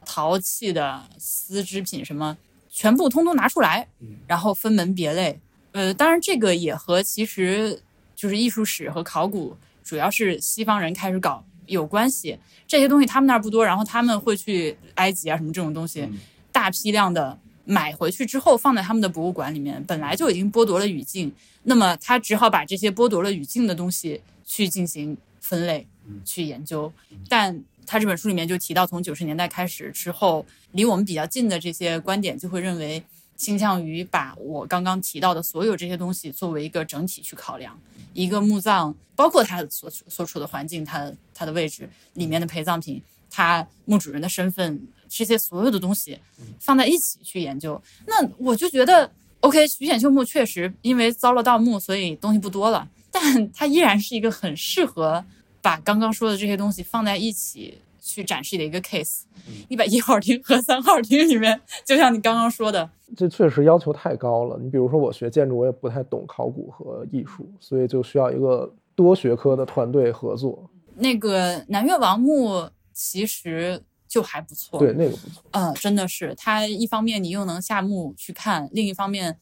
陶器的、丝织品什么，全部通通拿出来，然后分门别类。呃，当然这个也和其实。就是艺术史和考古，主要是西方人开始搞有关系。这些东西他们那儿不多，然后他们会去埃及啊什么这种东西，大批量的买回去之后放在他们的博物馆里面，本来就已经剥夺了语境，那么他只好把这些剥夺了语境的东西去进行分类、去研究。但他这本书里面就提到，从九十年代开始之后，离我们比较近的这些观点就会认为，倾向于把我刚刚提到的所有这些东西作为一个整体去考量。一个墓葬，包括它所所处的环境，它它的位置，里面的陪葬品，它墓主人的身份，这些所有的东西放在一起去研究，那我就觉得，OK，徐显秀墓确实因为遭了盗墓，所以东西不多了，但它依然是一个很适合把刚刚说的这些东西放在一起。去展示的一个 case，你把一号厅和三号厅里面，就像你刚刚说的，
这确实要求太高了。你比如说，我学建筑，我也不太懂考古和艺术，所以就需要一个多学科的团队合作。
那个南越王墓其实就还不错，
对，那个不错。
嗯，真的是，它一方面你又能下墓去看，另一方面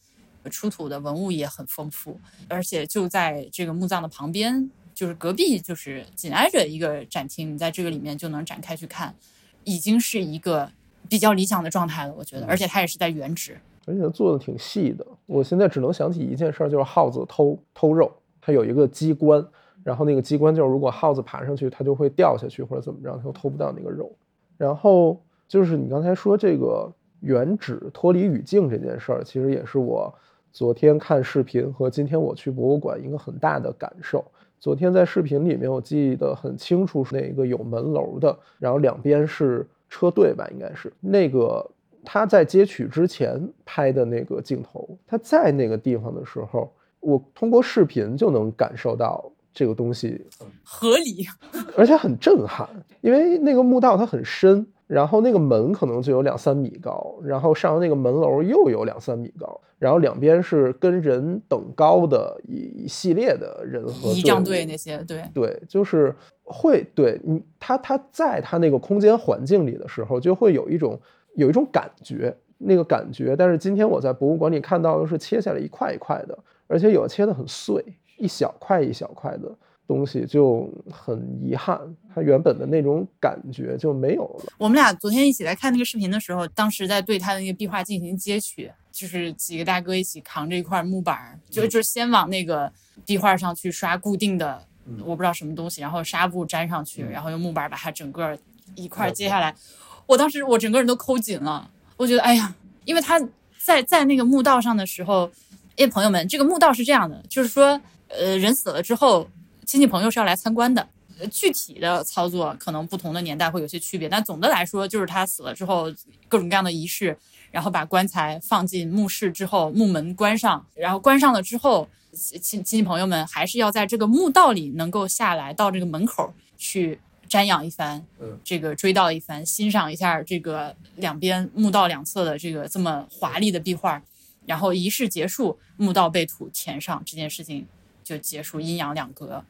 出土的文物也很丰富，而且就在这个墓葬的旁边。就是隔壁，就是紧挨着一个展厅，你在这个里面就能展开去看，已经是一个比较理想的状态了，我觉得。而且它也是在原址，
而且做的挺细的。我现在只能想起一件事儿，就是耗子偷偷肉，它有一个机关，然后那个机关就是如果耗子爬上去，它就会掉下去或者怎么着，它就偷不到那个肉。然后就是你刚才说这个原址脱离语境这件事儿，其实也是我昨天看视频和今天我去博物馆一个很大的感受。昨天在视频里面，我记得很清楚，是那个有门楼的，然后两边是车队吧，应该是那个他在接取之前拍的那个镜头。他在那个地方的时候，我通过视频就能感受到这个东西
合理，
而且很震撼，因为那个墓道它很深，然后那个门可能就有两三米高，然后上那个门楼又有两三米高，然后两边是跟人等高的一一系列的人和
仪仗队那些，对
对，就是会对你他他在他那个空间环境里的时候，就会有一种有一种感觉，那个感觉。但是今天我在博物馆里看到的是切下来一块一块的，而且有的切的很碎，一小块一小块的。东西就很遗憾，它原本的那种感觉就没有了。
我们俩昨天一起来看那个视频的时候，当时在对他的那个壁画进行揭取，就是几个大哥一起扛着一块木板，就就先往那个壁画上去刷固定的，我不知道什么东西，然后纱布粘上去，然后用木板把它整个一块揭下来。我当时我整个人都抠紧了，我觉得哎呀，因为他在在那个墓道上的时候，哎，朋友们，这个墓道是这样的，就是说，呃，人死了之后。亲戚朋友是要来参观的，具体的操作可能不同的年代会有些区别，但总的来说就是他死了之后各种各样的仪式，然后把棺材放进墓室之后，墓门关上，然后关上了之后，亲亲戚朋友们还是要在这个墓道里能够下来到这个门口去瞻仰一番，这个追悼一番，欣赏一下这个两边墓道两侧的这个这么华丽的壁画，然后仪式结束，墓道被土填上，这件事情就结束，阴阳两隔。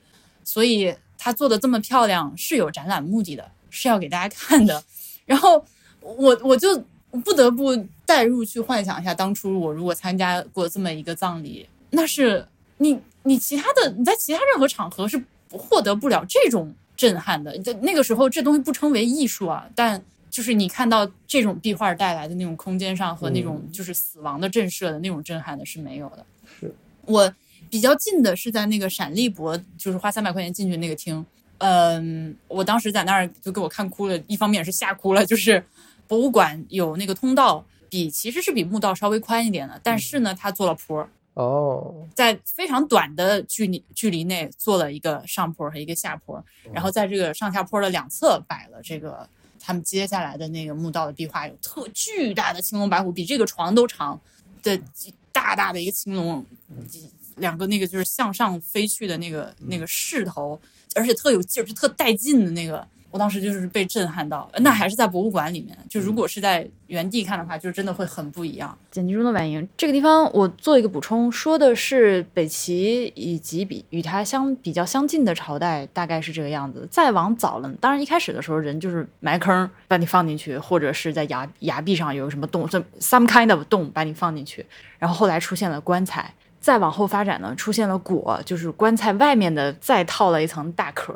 所以他做的这么漂亮是有展览目的的，是要给大家看的。然后我我就不得不代入去幻想一下，当初我如果参加过这么一个葬礼，那是你你其他的你在其他任何场合是获得不了这种震撼的。就那个时候，这东西不称为艺术啊，但就是你看到这种壁画带来的那种空间上和那种就是死亡的震慑的那种震撼的是没有的。
是
我。比较近的是在那个闪立博，就是花三百块钱进去那个厅。嗯，我当时在那儿就给我看哭了，一方面是吓哭了，就是博物馆有那个通道，比其实是比墓道稍微宽一点的，但是呢，它做了坡
哦，
在非常短的距离距离内做了一个上坡和一个下坡，然后在这个上下坡的两侧摆了这个他们接下来的那个墓道的壁画，有特巨大的青龙白虎，比这个床都长的大大的一个青龙。两个那个就是向上飞去的那个那个势头，而且特有劲儿，就特带劲的那个。我当时就是被震撼到，那还是在博物馆里面。就如果是在原地看的话，就真的会很不一样。
剪辑中的婉莹，这个地方我做一个补充，说的是北齐以及比与它相比较相近的朝代，大概是这个样子。再往早了，当然一开始的时候人就是埋坑把你放进去，或者是在崖崖壁上有什么洞，这 some kind of 洞把你放进去，然后后来出现了棺材。再往后发展呢，出现了椁，就是棺材外面的再套了一层大壳。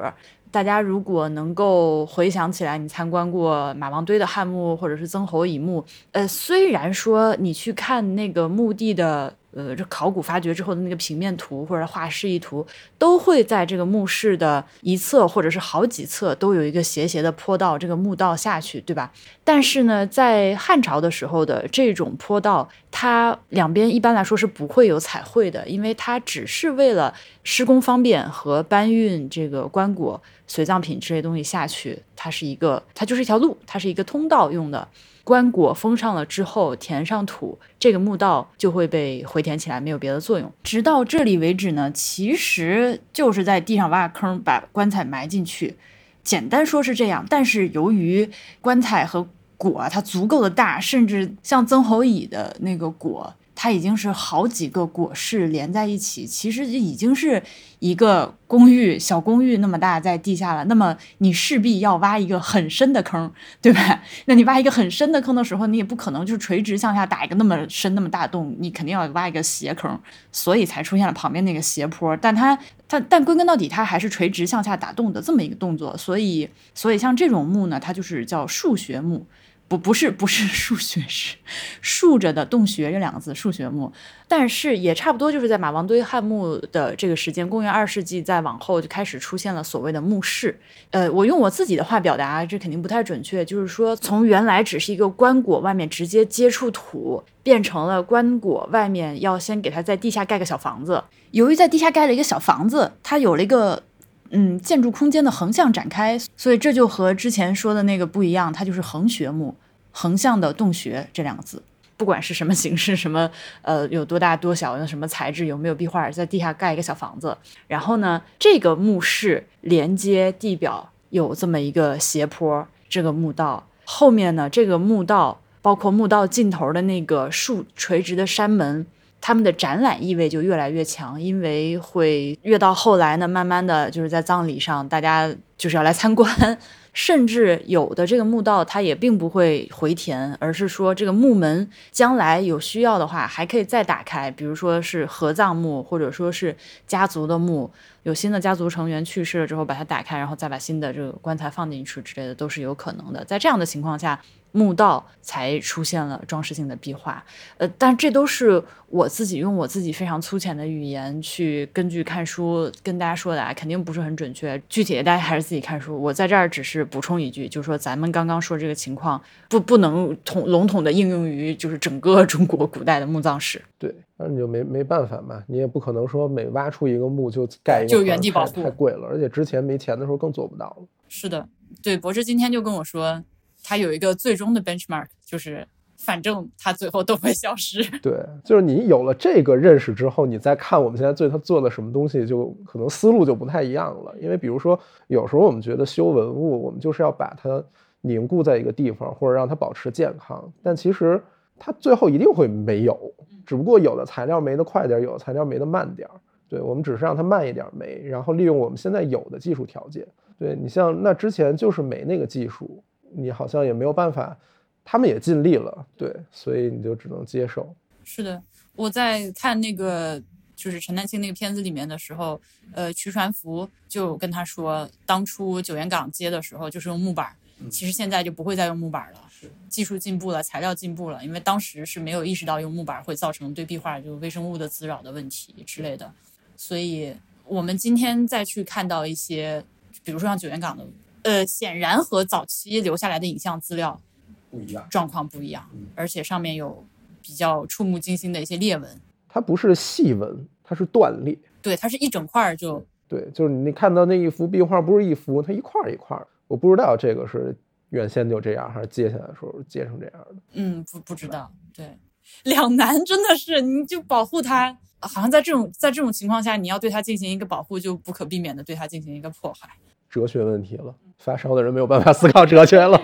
大家如果能够回想起来，你参观过马王堆的汉墓或者是曾侯乙墓，呃，虽然说你去看那个墓地的。呃，这考古发掘之后的那个平面图或者画示意图，都会在这个墓室的一侧或者是好几侧都有一个斜斜的坡道，这个墓道下去，对吧？但是呢，在汉朝的时候的这种坡道，它两边一般来说是不会有彩绘的，因为它只是为了施工方便和搬运这个棺椁、随葬品这些东西下去，它是一个，它就是一条路，它是一个通道用的。棺椁封上了之后，填上土，这个墓道就会被回填起来，没有别的作用。直到这里为止呢，其实就是在地上挖个坑，把棺材埋进去。简单说是这样，但是由于棺材和椁它足够的大，甚至像曾侯乙的那个椁。它已经是好几个果室连在一起，其实已经是一个公寓小公寓那么大在地下了。那么你势必要挖一个很深的坑，对吧？那你挖一个很深的坑的时候，你也不可能就垂直向下打一个那么深那么大洞，你肯定要挖一个斜坑，所以才出现了旁边那个斜坡。但它它但归根到底，它还是垂直向下打洞的这么一个动作。所以所以像这种墓呢，它就是叫数学墓。不不是不是数学是竖着的洞穴这两个字数学墓，但是也差不多就是在马王堆汉墓的这个时间，公元二世纪再往后就开始出现了所谓的墓室。呃，我用我自己的话表达，这肯定不太准确，就是说从原来只是一个棺椁外面直接接触土，变成了棺椁外面要先给它在地下盖个小房子。由于在地下盖了一个小房子，它有了一个。嗯，建筑空间的横向展开，所以这就和之前说的那个不一样，它就是横穴墓，横向的洞穴这两个字，不管是什么形式，什么呃有多大多小，用什么材质，有没有壁画，在地下盖一个小房子，然后呢，这个墓室连接地表有这么一个斜坡，这个墓道。后面呢，这个墓道包括墓道尽头的那个竖垂直的山门，他们的展览意味就越来越强，因为会越到后来呢，慢慢的就是在葬礼上，大家就是要来参观。甚至有的这个墓道，它也并不会回填，而是说这个墓门将来有需要的话，还可以再打开，比如说是合葬墓，或者说是家族的墓，有新的家族成员去世了之后，把它打开，然后再把新的这个棺材放进去之类的，都是有可能的。在这样的情况下。墓道才出现了装饰性的壁画，呃，但这都是我自己用我自己非常粗浅的语言去根据看书跟大家说的，啊，肯定不是很准确。具体的大家还是自己看书。我在这儿只是补充一句，就是说咱们刚刚说这个情况不不能统笼统的应用于就是整个中国古代的墓葬史。
对，那你就没没办法嘛，你也不可能说每挖出一个墓就盖一个，
就原地保护，
太贵了，而且之前没钱的时候更做不到了。
是的，对，博士今天就跟我说。他有一个最终的 benchmark，就是反正他最后都会消失。
对，就是你有了这个认识之后，你再看我们现在对他做了什么东西，就可能思路就不太一样了。因为比如说，有时候我们觉得修文物，我们就是要把它凝固在一个地方，或者让它保持健康。但其实它最后一定会没有，只不过有的材料没得快点，有的材料没得慢点儿。对我们只是让它慢一点没，然后利用我们现在有的技术条件。对你像那之前就是没那个技术。你好像也没有办法，他们也尽力了，对，所以你就只能接受。
是的，我在看那个就是陈丹青那个片子里面的时候，呃，徐传福就跟他说，当初九元港接的时候就是用木板，其实现在就不会再用木板了，技术进步了，材料进步了，因为当时是没有意识到用木板会造成对壁画就微生物的滋扰的问题之类的，所以我们今天再去看到一些，比如说像九元港的。呃，显然和早期留下来的影像资料
不一样，
状况不一样，而且上面有比较触目惊心的一些裂纹。
它不是细纹，它是断裂。
对，它是一整块就。
对，就是你看到那一幅壁画，不是一幅，它一块一块。我不知道这个是原先就这样，还是接下来的时候接成这样的。
嗯，不不知道。对，两难，真的是，你就保护他，好像在这种在这种情况下，你要对他进行一个保护，就不可避免的对他进行一个破坏。
哲学问题了，发烧的人没有办法思考哲学了。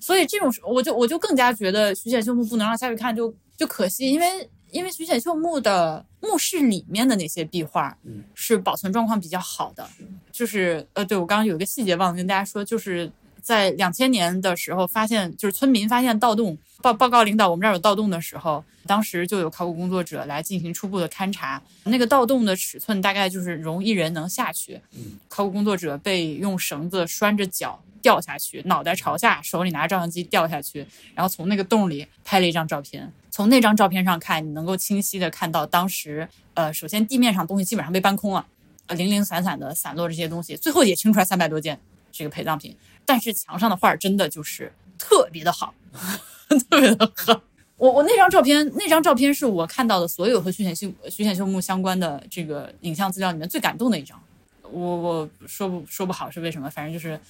所以这种，我就我就更加觉得徐显秀墓不能让下去看，就就可惜，因为因为徐显秀墓的墓室里面的那些壁画，是保存状况比较好的。就是呃，对我刚刚有一个细节忘了跟大家说，就是在两千年的时候发现，就是村民发现盗洞。报报告领导，我们这儿有盗洞的时候，当时就有考古工作者来进行初步的勘察。那个盗洞的尺寸大概就是容一人能下去。考古工作者被用绳子拴着脚掉下去，脑袋朝下，手里拿着照相机掉下去，然后从那个洞里拍了一张照片。从那张照片上看，你能够清晰的看到当时，呃，首先地面上东西基本上被搬空了，呃，零零散散的散落这些东西，最后也清出来三百多件这个陪葬品。但是墙上的画儿真的就是特别的好。特别的好，我我那张照片，那张照片是我看到的所有和徐显秀徐显秀墓相关的这个影像资料里面最感动的一张。我我说不说不好是为什么，反正就是，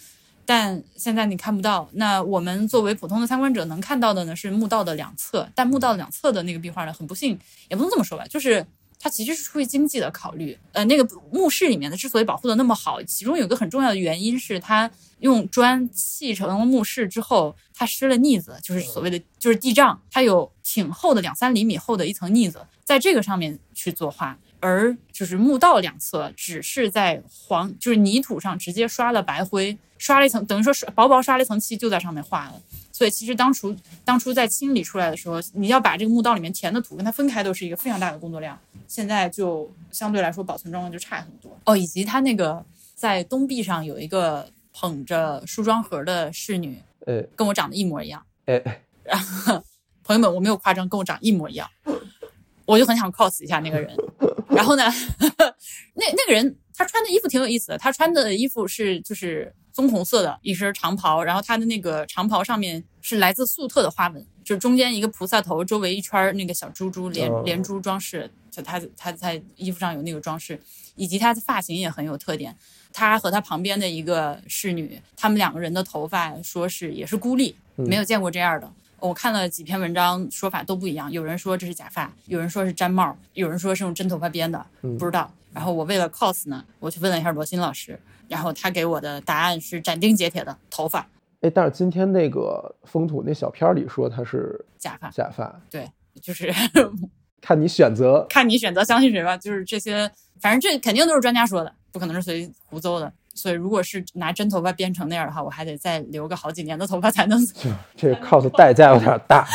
但现在你看不到。那我们作为普通的参观者能看到的呢，是墓道的两侧，但墓道两侧的那个壁画呢，很不幸，也不能这么说吧，就是。它其实是出于经济的考虑，呃，那个墓室里面的之所以保护的那么好，其中有个很重要的原因是它用砖砌成了墓室之后，它施了腻子，就是所谓的就是地障，它有挺厚的两三厘米厚的一层腻子，在这个上面去作画，而就是墓道两侧只是在黄就是泥土上直接刷了白灰，刷了一层，等于说刷薄薄刷了一层漆就在上面画了。所以其实当初当初在清理出来的时候，你要把这个墓道里面填的土跟它分开，都是一个非常大的工作量。现在就相对来说保存状况就差很多哦。以及它那个在东壁上有一个捧着梳妆盒的侍女，
呃，
跟我长得一模一样。
哎，
然后 朋友们，我没有夸张，跟我长一模一样。我就很想 cos 一下那个人。然后呢，那那个人他穿的衣服挺有意思的，他穿的衣服是就是。棕红色的一身长袍，然后他的那个长袍上面是来自粟特的花纹，就是中间一个菩萨头，周围一圈那个小珠珠连连珠装饰，就他他在衣服上有那个装饰，以及他的发型也很有特点。他和他旁边的一个侍女，他们两个人的头发说是也是孤立，没有见过这样的。我看了几篇文章，说法都不一样，有人说这是假发，有人说是毡帽，有人说是用真头发编的，不知道。然后我为了 cos 呢，我去问了一下罗新老师。然后他给我的答案是斩钉截铁的头发，
哎，但是今天那个风土那小片儿里说他是
假发，
假发，
对，就是
看你选择。
看你选择相信谁吧。就是这些，反正这肯定都是专家说的，不可能是随胡诌的。所以如果是拿真头发编成那样的话，我还得再留个好几年的头发才能，
这个 cos 代价有点大。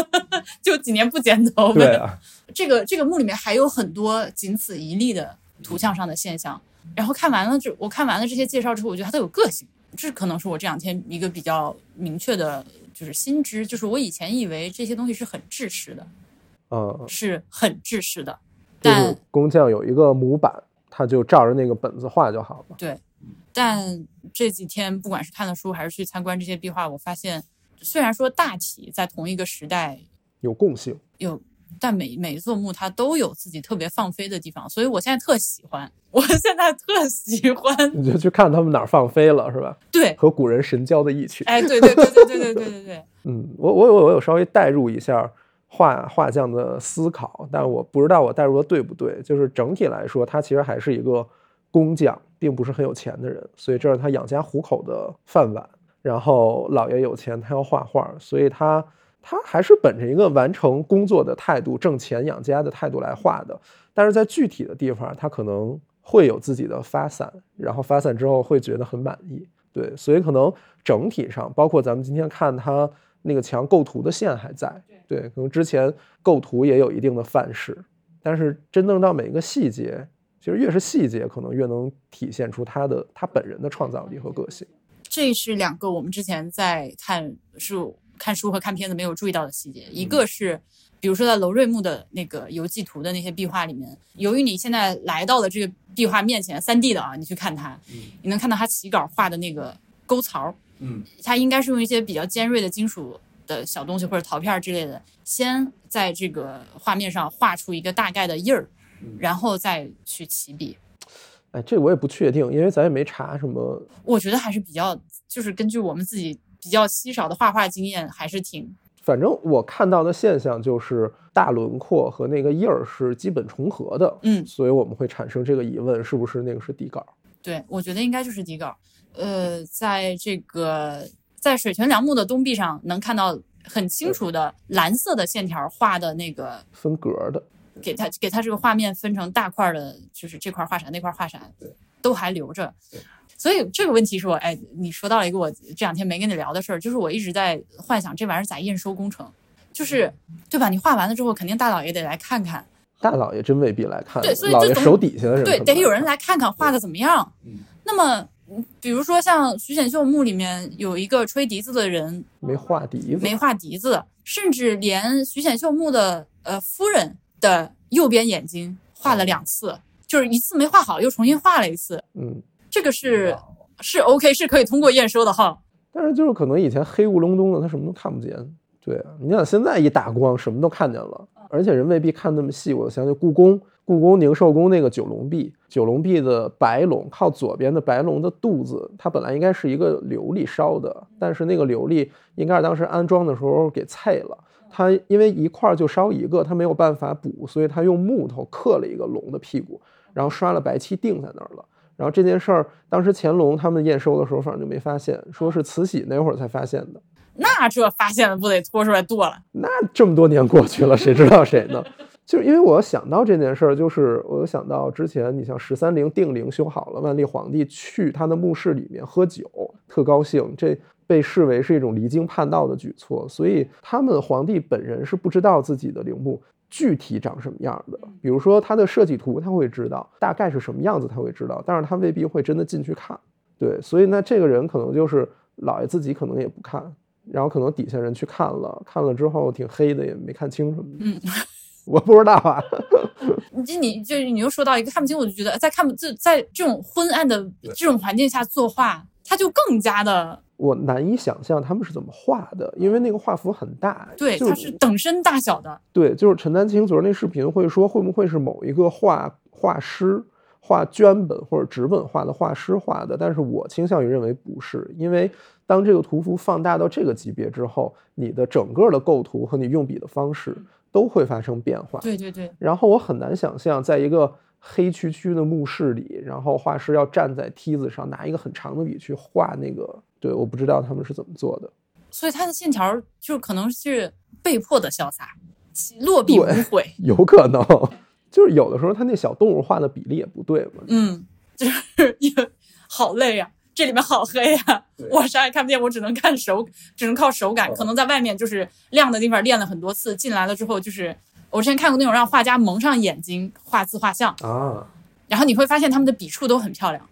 就几年不剪头。
对啊，
这个这个墓里面还有很多仅此一例的图像上的现象。然后看完了这，我看完了这些介绍之后，我觉得它都有个性。这可能是我这两天一个比较明确的，就是新知，就是我以前以为这些东西是很制式的，
嗯，
是很制式的，
就是
但
工匠有一个模板，他就照着那个本子画就好了。
对，但这几天不管是看的书还是去参观这些壁画，我发现虽然说大体在同一个时代
有共性。
有，但每每一座墓它都有自己特别放飞的地方，所以我现在特喜欢，我现在特喜欢，
你就去看他们哪儿放飞了，是吧？
对，
和古人神交的意趣。
哎，对对对对对对对对对，
嗯，我我有我有稍微代入一下画画匠的思考，但我不知道我代入的对不对。就是整体来说，他其实还是一个工匠，并不是很有钱的人，所以这是他养家糊口的饭碗。然后老爷有钱，他要画画，所以他他还是本着一个完成工作的态度、挣钱养家的态度来画的。但是在具体的地方，他可能会有自己的发散，然后发散之后会觉得很满意。对，所以可能整体上，包括咱们今天看他那个墙构图的线还在，对，可能之前构图也有一定的范式，但是真正到每一个细节，其实越是细节，可能越能体现出他的他本人的创造力和个性。
这是两个我们之前在看书、看书和看片子没有注意到的细节。一个是，比如说在楼瑞木的那个游记图的那些壁画里面，由于你现在来到了这个壁画面前，三 D 的啊，你去看它，你能看到它起稿画的那个沟槽，
嗯，
它应该是用一些比较尖锐的金属的小东西或者陶片之类的，先在这个画面上画出一个大概的印儿，然后再去起笔。
哎，这我也不确定，因为咱也没查什么。
我觉得还是比较，就是根据我们自己比较稀少的画画经验，还是挺
反正我看到的现象就是大轮廓和那个印儿是基本重合的，
嗯
所以我们会产生这个疑问，是不是那个是底稿？
对，我觉得应该就是底稿。呃，在这个在水泉梁木的东壁上，能看到很清楚的蓝色的线条画的那个，
分格的，
给他给他这个画面分成大块儿的，就是这块儿画啥，那块儿画啥，都还留着。所以这个问题是我，哎，你说到了一个我这两天没跟你聊的事儿，就是我一直在幻想这玩意儿咋验收工程，就是对吧？你画完了之后，肯定大老爷得来看看，
大老爷真未必来看，
对所以
老手底下的人
对，得有人来看看画的怎么样。
嗯
那么，嗯比如说像徐显秀墓里面有一个吹笛子的人
没画笛子，
没画笛子，甚至连徐显秀墓的呃夫人的右边眼睛画了两次，就是一次没画好，又重新画了一次。
嗯，
这个是是 OK，是可以通过验收的哈。
但是就是可能以前黑雾隆咚的，他什么都看不见。对啊，你想现在一打光，什么都看见了，而且人未必看那么细。我想想，故宫故宫宁寿宫那个九龙壁，九龙壁的白龙靠左边的白龙的肚子，它本来应该是一个琉璃烧的，但是那个琉璃应该是当时安装的时候给碎了。它因为一块儿就烧一个，它没有办法补，所以它用木头刻了一个龙的屁股，然后刷了白漆钉在那儿了。然后这件事儿，当时乾隆他们验收的时候，反正就没发现，说是慈禧那会儿才发现的。
那这发现了不得拖出来剁了？
那这么多年过去了，谁知道谁呢？就是因为我想到这件事儿，就是我想到之前，你像十三陵定陵修好了，万历皇帝去他的墓室里面喝酒，特高兴，这被视为是一种离经叛道的举措，所以他们皇帝本人是不知道自己的陵墓具体长什么样的。比如说他的设计图，他会知道大概是什么样子，他会知道，但是他未必会真的进去看。对，所以那这个人可能就是老爷自己可能也不看，然后可能底下人去看了，看了之后挺黑的，也没看清楚。
嗯，
我不知道啊。
你这你就你又说到一个看不清，我就觉得在看不就在这种昏暗的这种环境下作画，它就更加的
我难以想象他们是怎么画的，因为那个画幅很大。
对，
就
它是等身大小的。
对，就是陈丹青昨儿那视频会说，会不会是某一个画画师画绢本或者纸本画的画师画的？但是我倾向于认为不是，因为当这个图幅放大到这个级别之后，你的整个的构图和你用笔的方式都会发生变化。
对对对，
然后我很难想象，在一个黑黢黢的墓室里，然后画师要站在梯子上，拿一个很长的笔去画那个对，我不知道他们是怎么做的。
所以他的线条就可能是被迫的潇洒，落笔无
对
悔。
有可能 就是有的时候他那小动物画的比例也不对嘛。
嗯，就是一个好累呀、这里面好黑呀、我啥也看不见，我只能看手，只能靠手感。可能在外面就是亮的地方练了很多次，进来了之后就是我之前看过那种让画家蒙上眼睛画自画像，
啊，
然后你会发现他们的笔触都很漂亮，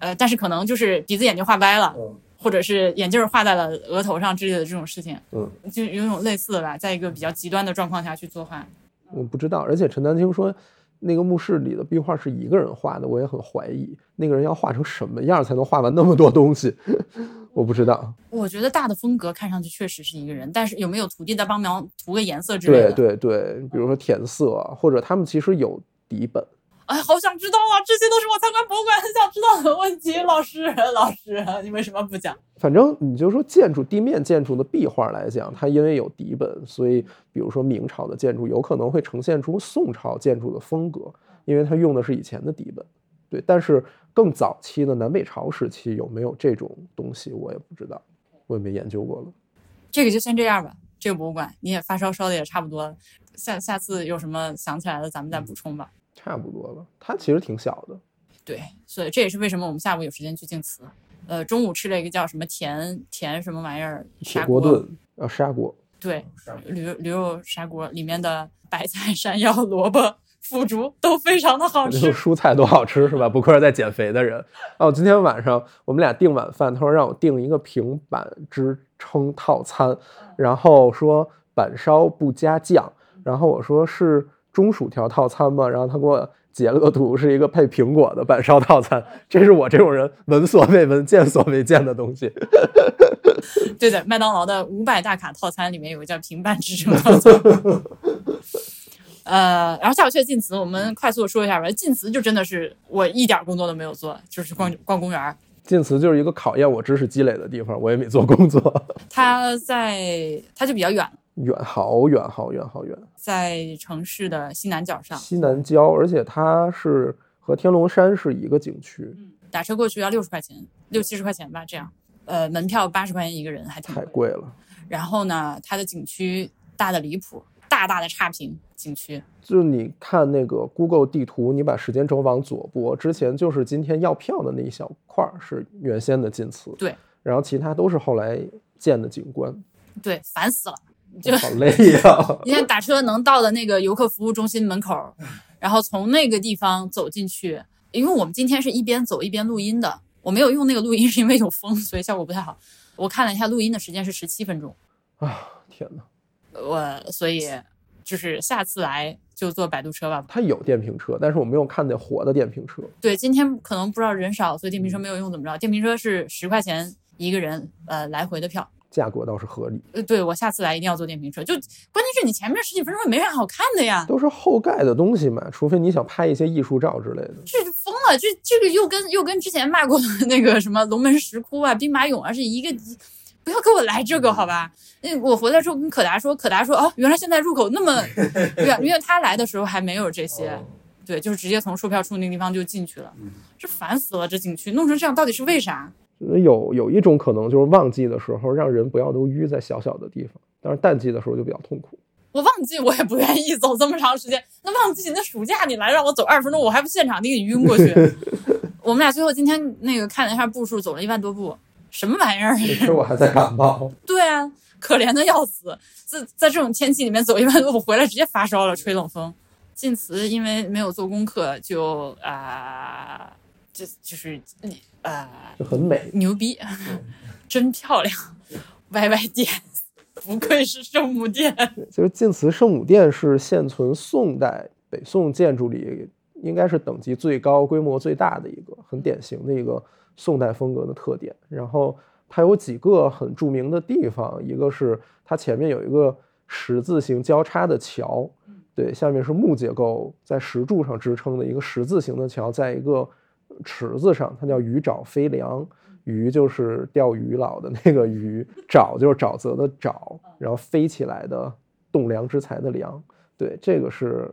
呃，但是可能就是鼻子眼睛画歪了，
嗯
或者是眼镜儿画在了额头上之类的这种事情，
嗯，
就有种类似的吧，在一个比较极端的状况下去作画。
我不知道。而且陈丹青说，那个墓室里的壁画是一个人画的，我也很怀疑那个人要画成什么样才能画完那么多东西，我不知道。
我觉得大的风格看上去确实是一个人，但是有没有徒弟在帮忙涂个颜色之类的？
对对对，比如说填色啊，或者他们其实有底本。
哎，好想知道啊！这些都是我参观博物馆很想知道的问题。老师，老师，你为什么不讲？
反正你就说建筑地面建筑的壁画来讲，它因为有底本，所以比如说明朝的建筑有可能会呈现出宋朝建筑的风格，因为它用的是以前的底本。对，但是更早期的南北朝时期有没有这种东西，我也不知道，我也没研究过了。
这个就先这样吧。这个博物馆你也发烧烧的也差不多了，下下次有什么想起来的，咱们再补充吧。
差不多了，它其实挺小的。
对，所以这也是为什么我们下午有时间去晋祠。呃，中午吃了一个叫什么甜甜什么玩意儿砂
锅炖，呃，砂锅，
对，驴驴肉砂锅里面的白菜、山药、萝卜、腐竹都非常的好
就
吃。
蔬菜都好吃是吧？不愧是在减肥的人。哦，今天晚上我们俩订晚饭，他说让我订一个平板支撑套餐，然后说板烧不加酱，然后我说是中薯条套餐嘛？然后他给我截了个图，是一个配苹果的板烧套餐。这是我这种人闻所未闻、见所未见的东西。
对的，麦当劳的五百大卡套餐里面有个叫平板支撑套餐。呃，然后下午去了晋祠，我们快速地说一下吧。晋祠就真的是我一点工作都没有做，就是逛逛公园儿。
晋祠就是一个考验我知识积累的地方，我也没做工作，
它在它就比较远，
远好远好远好远。
在城市的西南角上，
西南郊，而且它是和天龙山是一个景区，嗯
打车过去要六十块钱，六七十块钱吧，这样。呃，门票八十块钱一个人，还挺
太贵了。
然后呢，它的景区大的离谱，大大的差评景区。
就是你看那个 Google 地图，你把时间轴往左拨，之前就是今天要票的那一小块儿是原先的晋祠，
对，
然后其他都是后来建的景观，
对，烦死了。就
好累呀、
你看打车能到的那个游客服务中心门口，然后从那个地方走进去，因为我们今天是一边走一边录音的，我没有用那个录音是因为有风，所以效果不太好。我看了一下录音的时间是十七分钟，
啊，天哪！
我所以就是下次来就坐摆渡车吧。
它有电瓶车，但是我没有看见活的电瓶车。
对，今天可能不知道人少，所以电瓶车没有用，怎么着？电瓶车是十块钱一个人，呃，来回的票。
价格倒是合理，
呃，对我下次来一定要坐电瓶车。就关键是你前面十几分钟也没啥好看的呀，
都是后盖的东西嘛，除非你想拍一些艺术照之类的。
这是疯了！这这个又跟又跟之前卖过的那个什么龙门石窟啊、兵马俑啊是一个，不要给我来这个好吧？那我回来之后跟可达说，可达说哦，原来现在入口那么 远，因为他来的时候还没有这些。对，就是直接从售票处那个地方就进去了，这烦死了！这景区弄成这样到底是为啥？
有有一种可能就是旺季的时候让人不要都淤在小小的地方，但是淡季的时候就比较痛苦。
我旺季我也不愿意走这么长时间。那旺季那暑假你来让我走二十分钟，我还不现场给你晕过去。我们俩最后今天那个看了一下步数，走了一万多步，什么玩意儿？
其实我还在感冒，
对啊，可怜的要死。在在这种天气里面走一万多步回来，直接发烧了，吹冷风。晋祠因为没有做功课，就啊、就就是啊、
就很美。
牛逼，真漂亮，Y Y 店，不愧是圣母殿。
就是晋祠圣母殿是现存宋代北宋建筑里应该是等级最高、规模最大的一个，很典型的一个宋代风格的特点。然后它有几个很著名的地方，一个是它前面有一个十字形交叉的桥，对，下面是木结构在石柱上支撑的一个十字形的桥，在一个池子上，它叫鱼沼飞梁。鱼就是钓鱼佬的那个鱼，沼 就是沼泽的沼，然后飞起来的栋梁之材的梁。对，这个是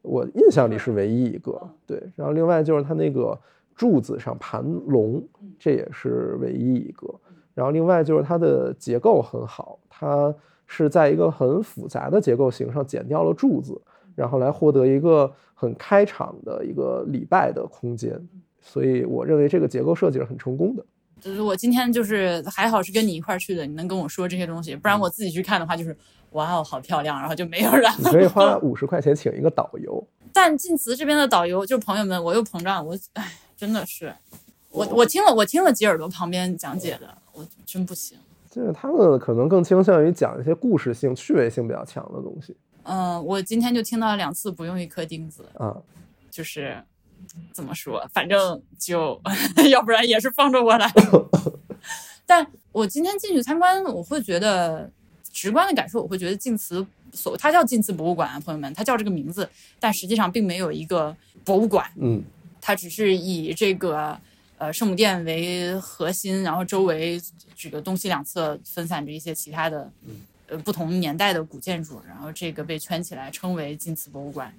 我印象里是唯一一个。对，然后另外就是它那个柱子上盘龙，这也是唯一一个。然后另外就是它的结构很好，它是在一个很复杂的结构型上剪掉了柱子，然后来获得一个很开场的一个礼拜的空间。所以我认为这个结构设计是很成功的。
就是我今天就是还好是跟你一块儿去的，你能跟我说这些东西，不然我自己去看的话就是哇哦好漂亮，然后就没有了
你可以花 五十块钱请一个导游，
但晋祠这边的导游就是朋友们，我又膨胀，我哎真的是，我我听了我听了吉尔多旁边讲解的，我真不行。
就是他们可能更倾向于讲一些故事性、趣味性比较强的东西
嗯，我今天就听到了两次不用一颗钉子，
啊。
就是怎么说，反正就 要不然也是放着我来。但我今天进去参观，我会觉得直观的感受，我会觉得晋祠所它叫晋祠博物馆啊，朋友们，它叫这个名字，但实际上并没有一个博物馆，
嗯
它只是以这个呃圣母殿为核心，然后周围这个东西两侧分散着一些其他的呃不同年代的古建筑，然后这个被圈起来称为晋祠博物馆。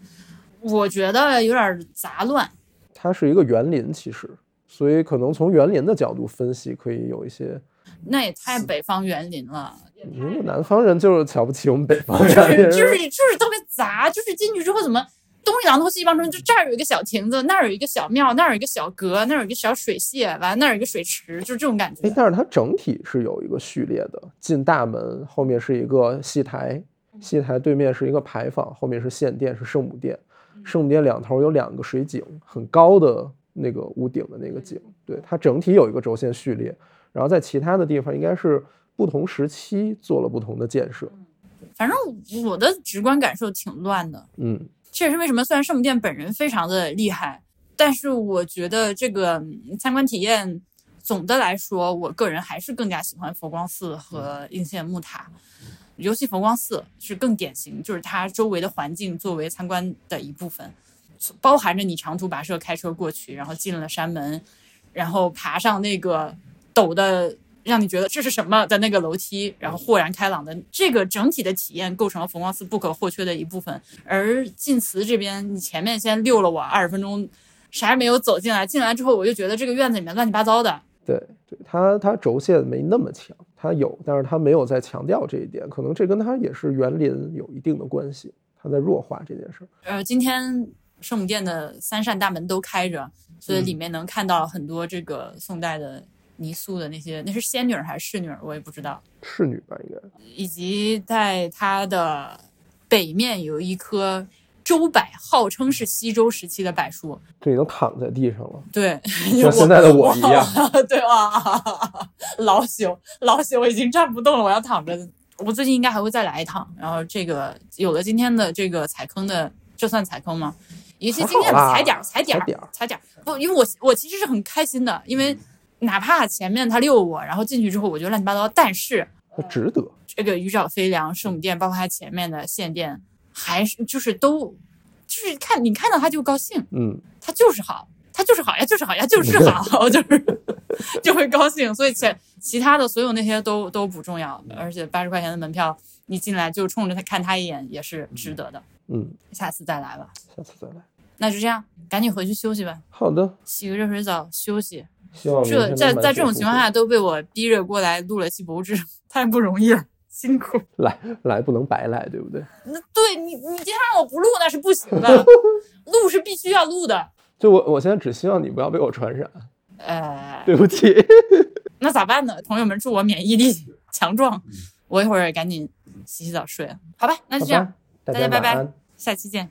我觉得有点杂乱，
它是一个园林，其实，所以可能从园林的角度分析，可以有一些。
那也太北方园林了，
如果南方人就是瞧不起我们北方
就
人，
是就是就是特别杂，就是进去之后怎么东一榔头西一棒槌，就这儿有一个小亭子，那儿有一个小庙，那儿有一个小阁，那儿有一个小水榭，完了那儿有一个水池，就是这种感觉
哎，。但是它整体是有一个序列的，进大门后面是一个戏台，戏台对面是一个牌坊，后面是献殿，是圣母殿。圣母殿两头有两个水井，很高的那个屋顶的那个井，对它整体有一个轴线序列。然后在其他的地方应该是不同时期做了不同的建设。
反正我的直观感受挺乱的，
嗯
这也是为什么虽然圣母殿本人非常的厉害，但是我觉得这个嗯参观体验总的来说，我个人还是更加喜欢佛光寺和应县木塔。尤其佛光寺是更典型，就是它周围的环境作为参观的一部分，包含着你长途跋涉开车过去，然后进了山门，然后爬上那个陡的让你觉得这是什么的那个楼梯，然后豁然开朗的这个整体的体验，构成了佛光寺不可或缺的一部分。而晋祠这边，你前面先溜了我二十分钟，啥也没有走进来，进来之后我就觉得这个院子里面乱七八糟的，
对对，它它轴线没那么强，它有，但是它没有在强调这一点，可能这跟它也是园林有一定的关系，它在弱化这件事儿。
呃，今天圣母殿的三扇大门都开着，所以里面能看到很多这个宋代的泥塑的那些，那是仙女儿还是侍女儿，我也不知道。
侍女吧，应该
以及在它的北面有一棵周柏，号称是西周时期的柏树。
这已经躺在地上了，
对，
像现在的我一样。
对啊，老朽老朽，我已经站不动了，我要躺着。我最近应该还会再来一趟。然后这个有了今天的这个踩坑的，这算踩坑吗？一些经验
还好啦
踩点儿，踩点儿
踩点。
不，因为我我其实是很开心的，因为哪怕前面他遛我，然后进去之后我觉得乱七八糟，但是
它值得。
这个鱼沼飞梁圣母殿，包括它前面的献殿，还是就是都就是看你看到他就高兴，
嗯，
他就是好，他就是好呀，就是好呀，就是好，就是 就会高兴。所以其其他的所有那些都都不重要，而且八十块钱的门票，你进来就冲着他看他一眼也是值得的。
嗯，
下次再来吧，
下次再来。
那就这样，赶紧回去休息吧，
好的，
洗个热水澡休息。
希望
这在在这种情况下都被我逼着过来录了期博物志，太不容易了，辛苦。
来来不能白来，对不对？
那对你，你今天让我不录那是不行的，录是必须要录的。
就我我现在只希望你不要被我传染，
呃，
对不起。
那咋办呢？朋友们，祝我免疫力强壮。我一会儿赶紧洗洗澡睡了，好吧？那就这样，
大
大家拜拜。下期见。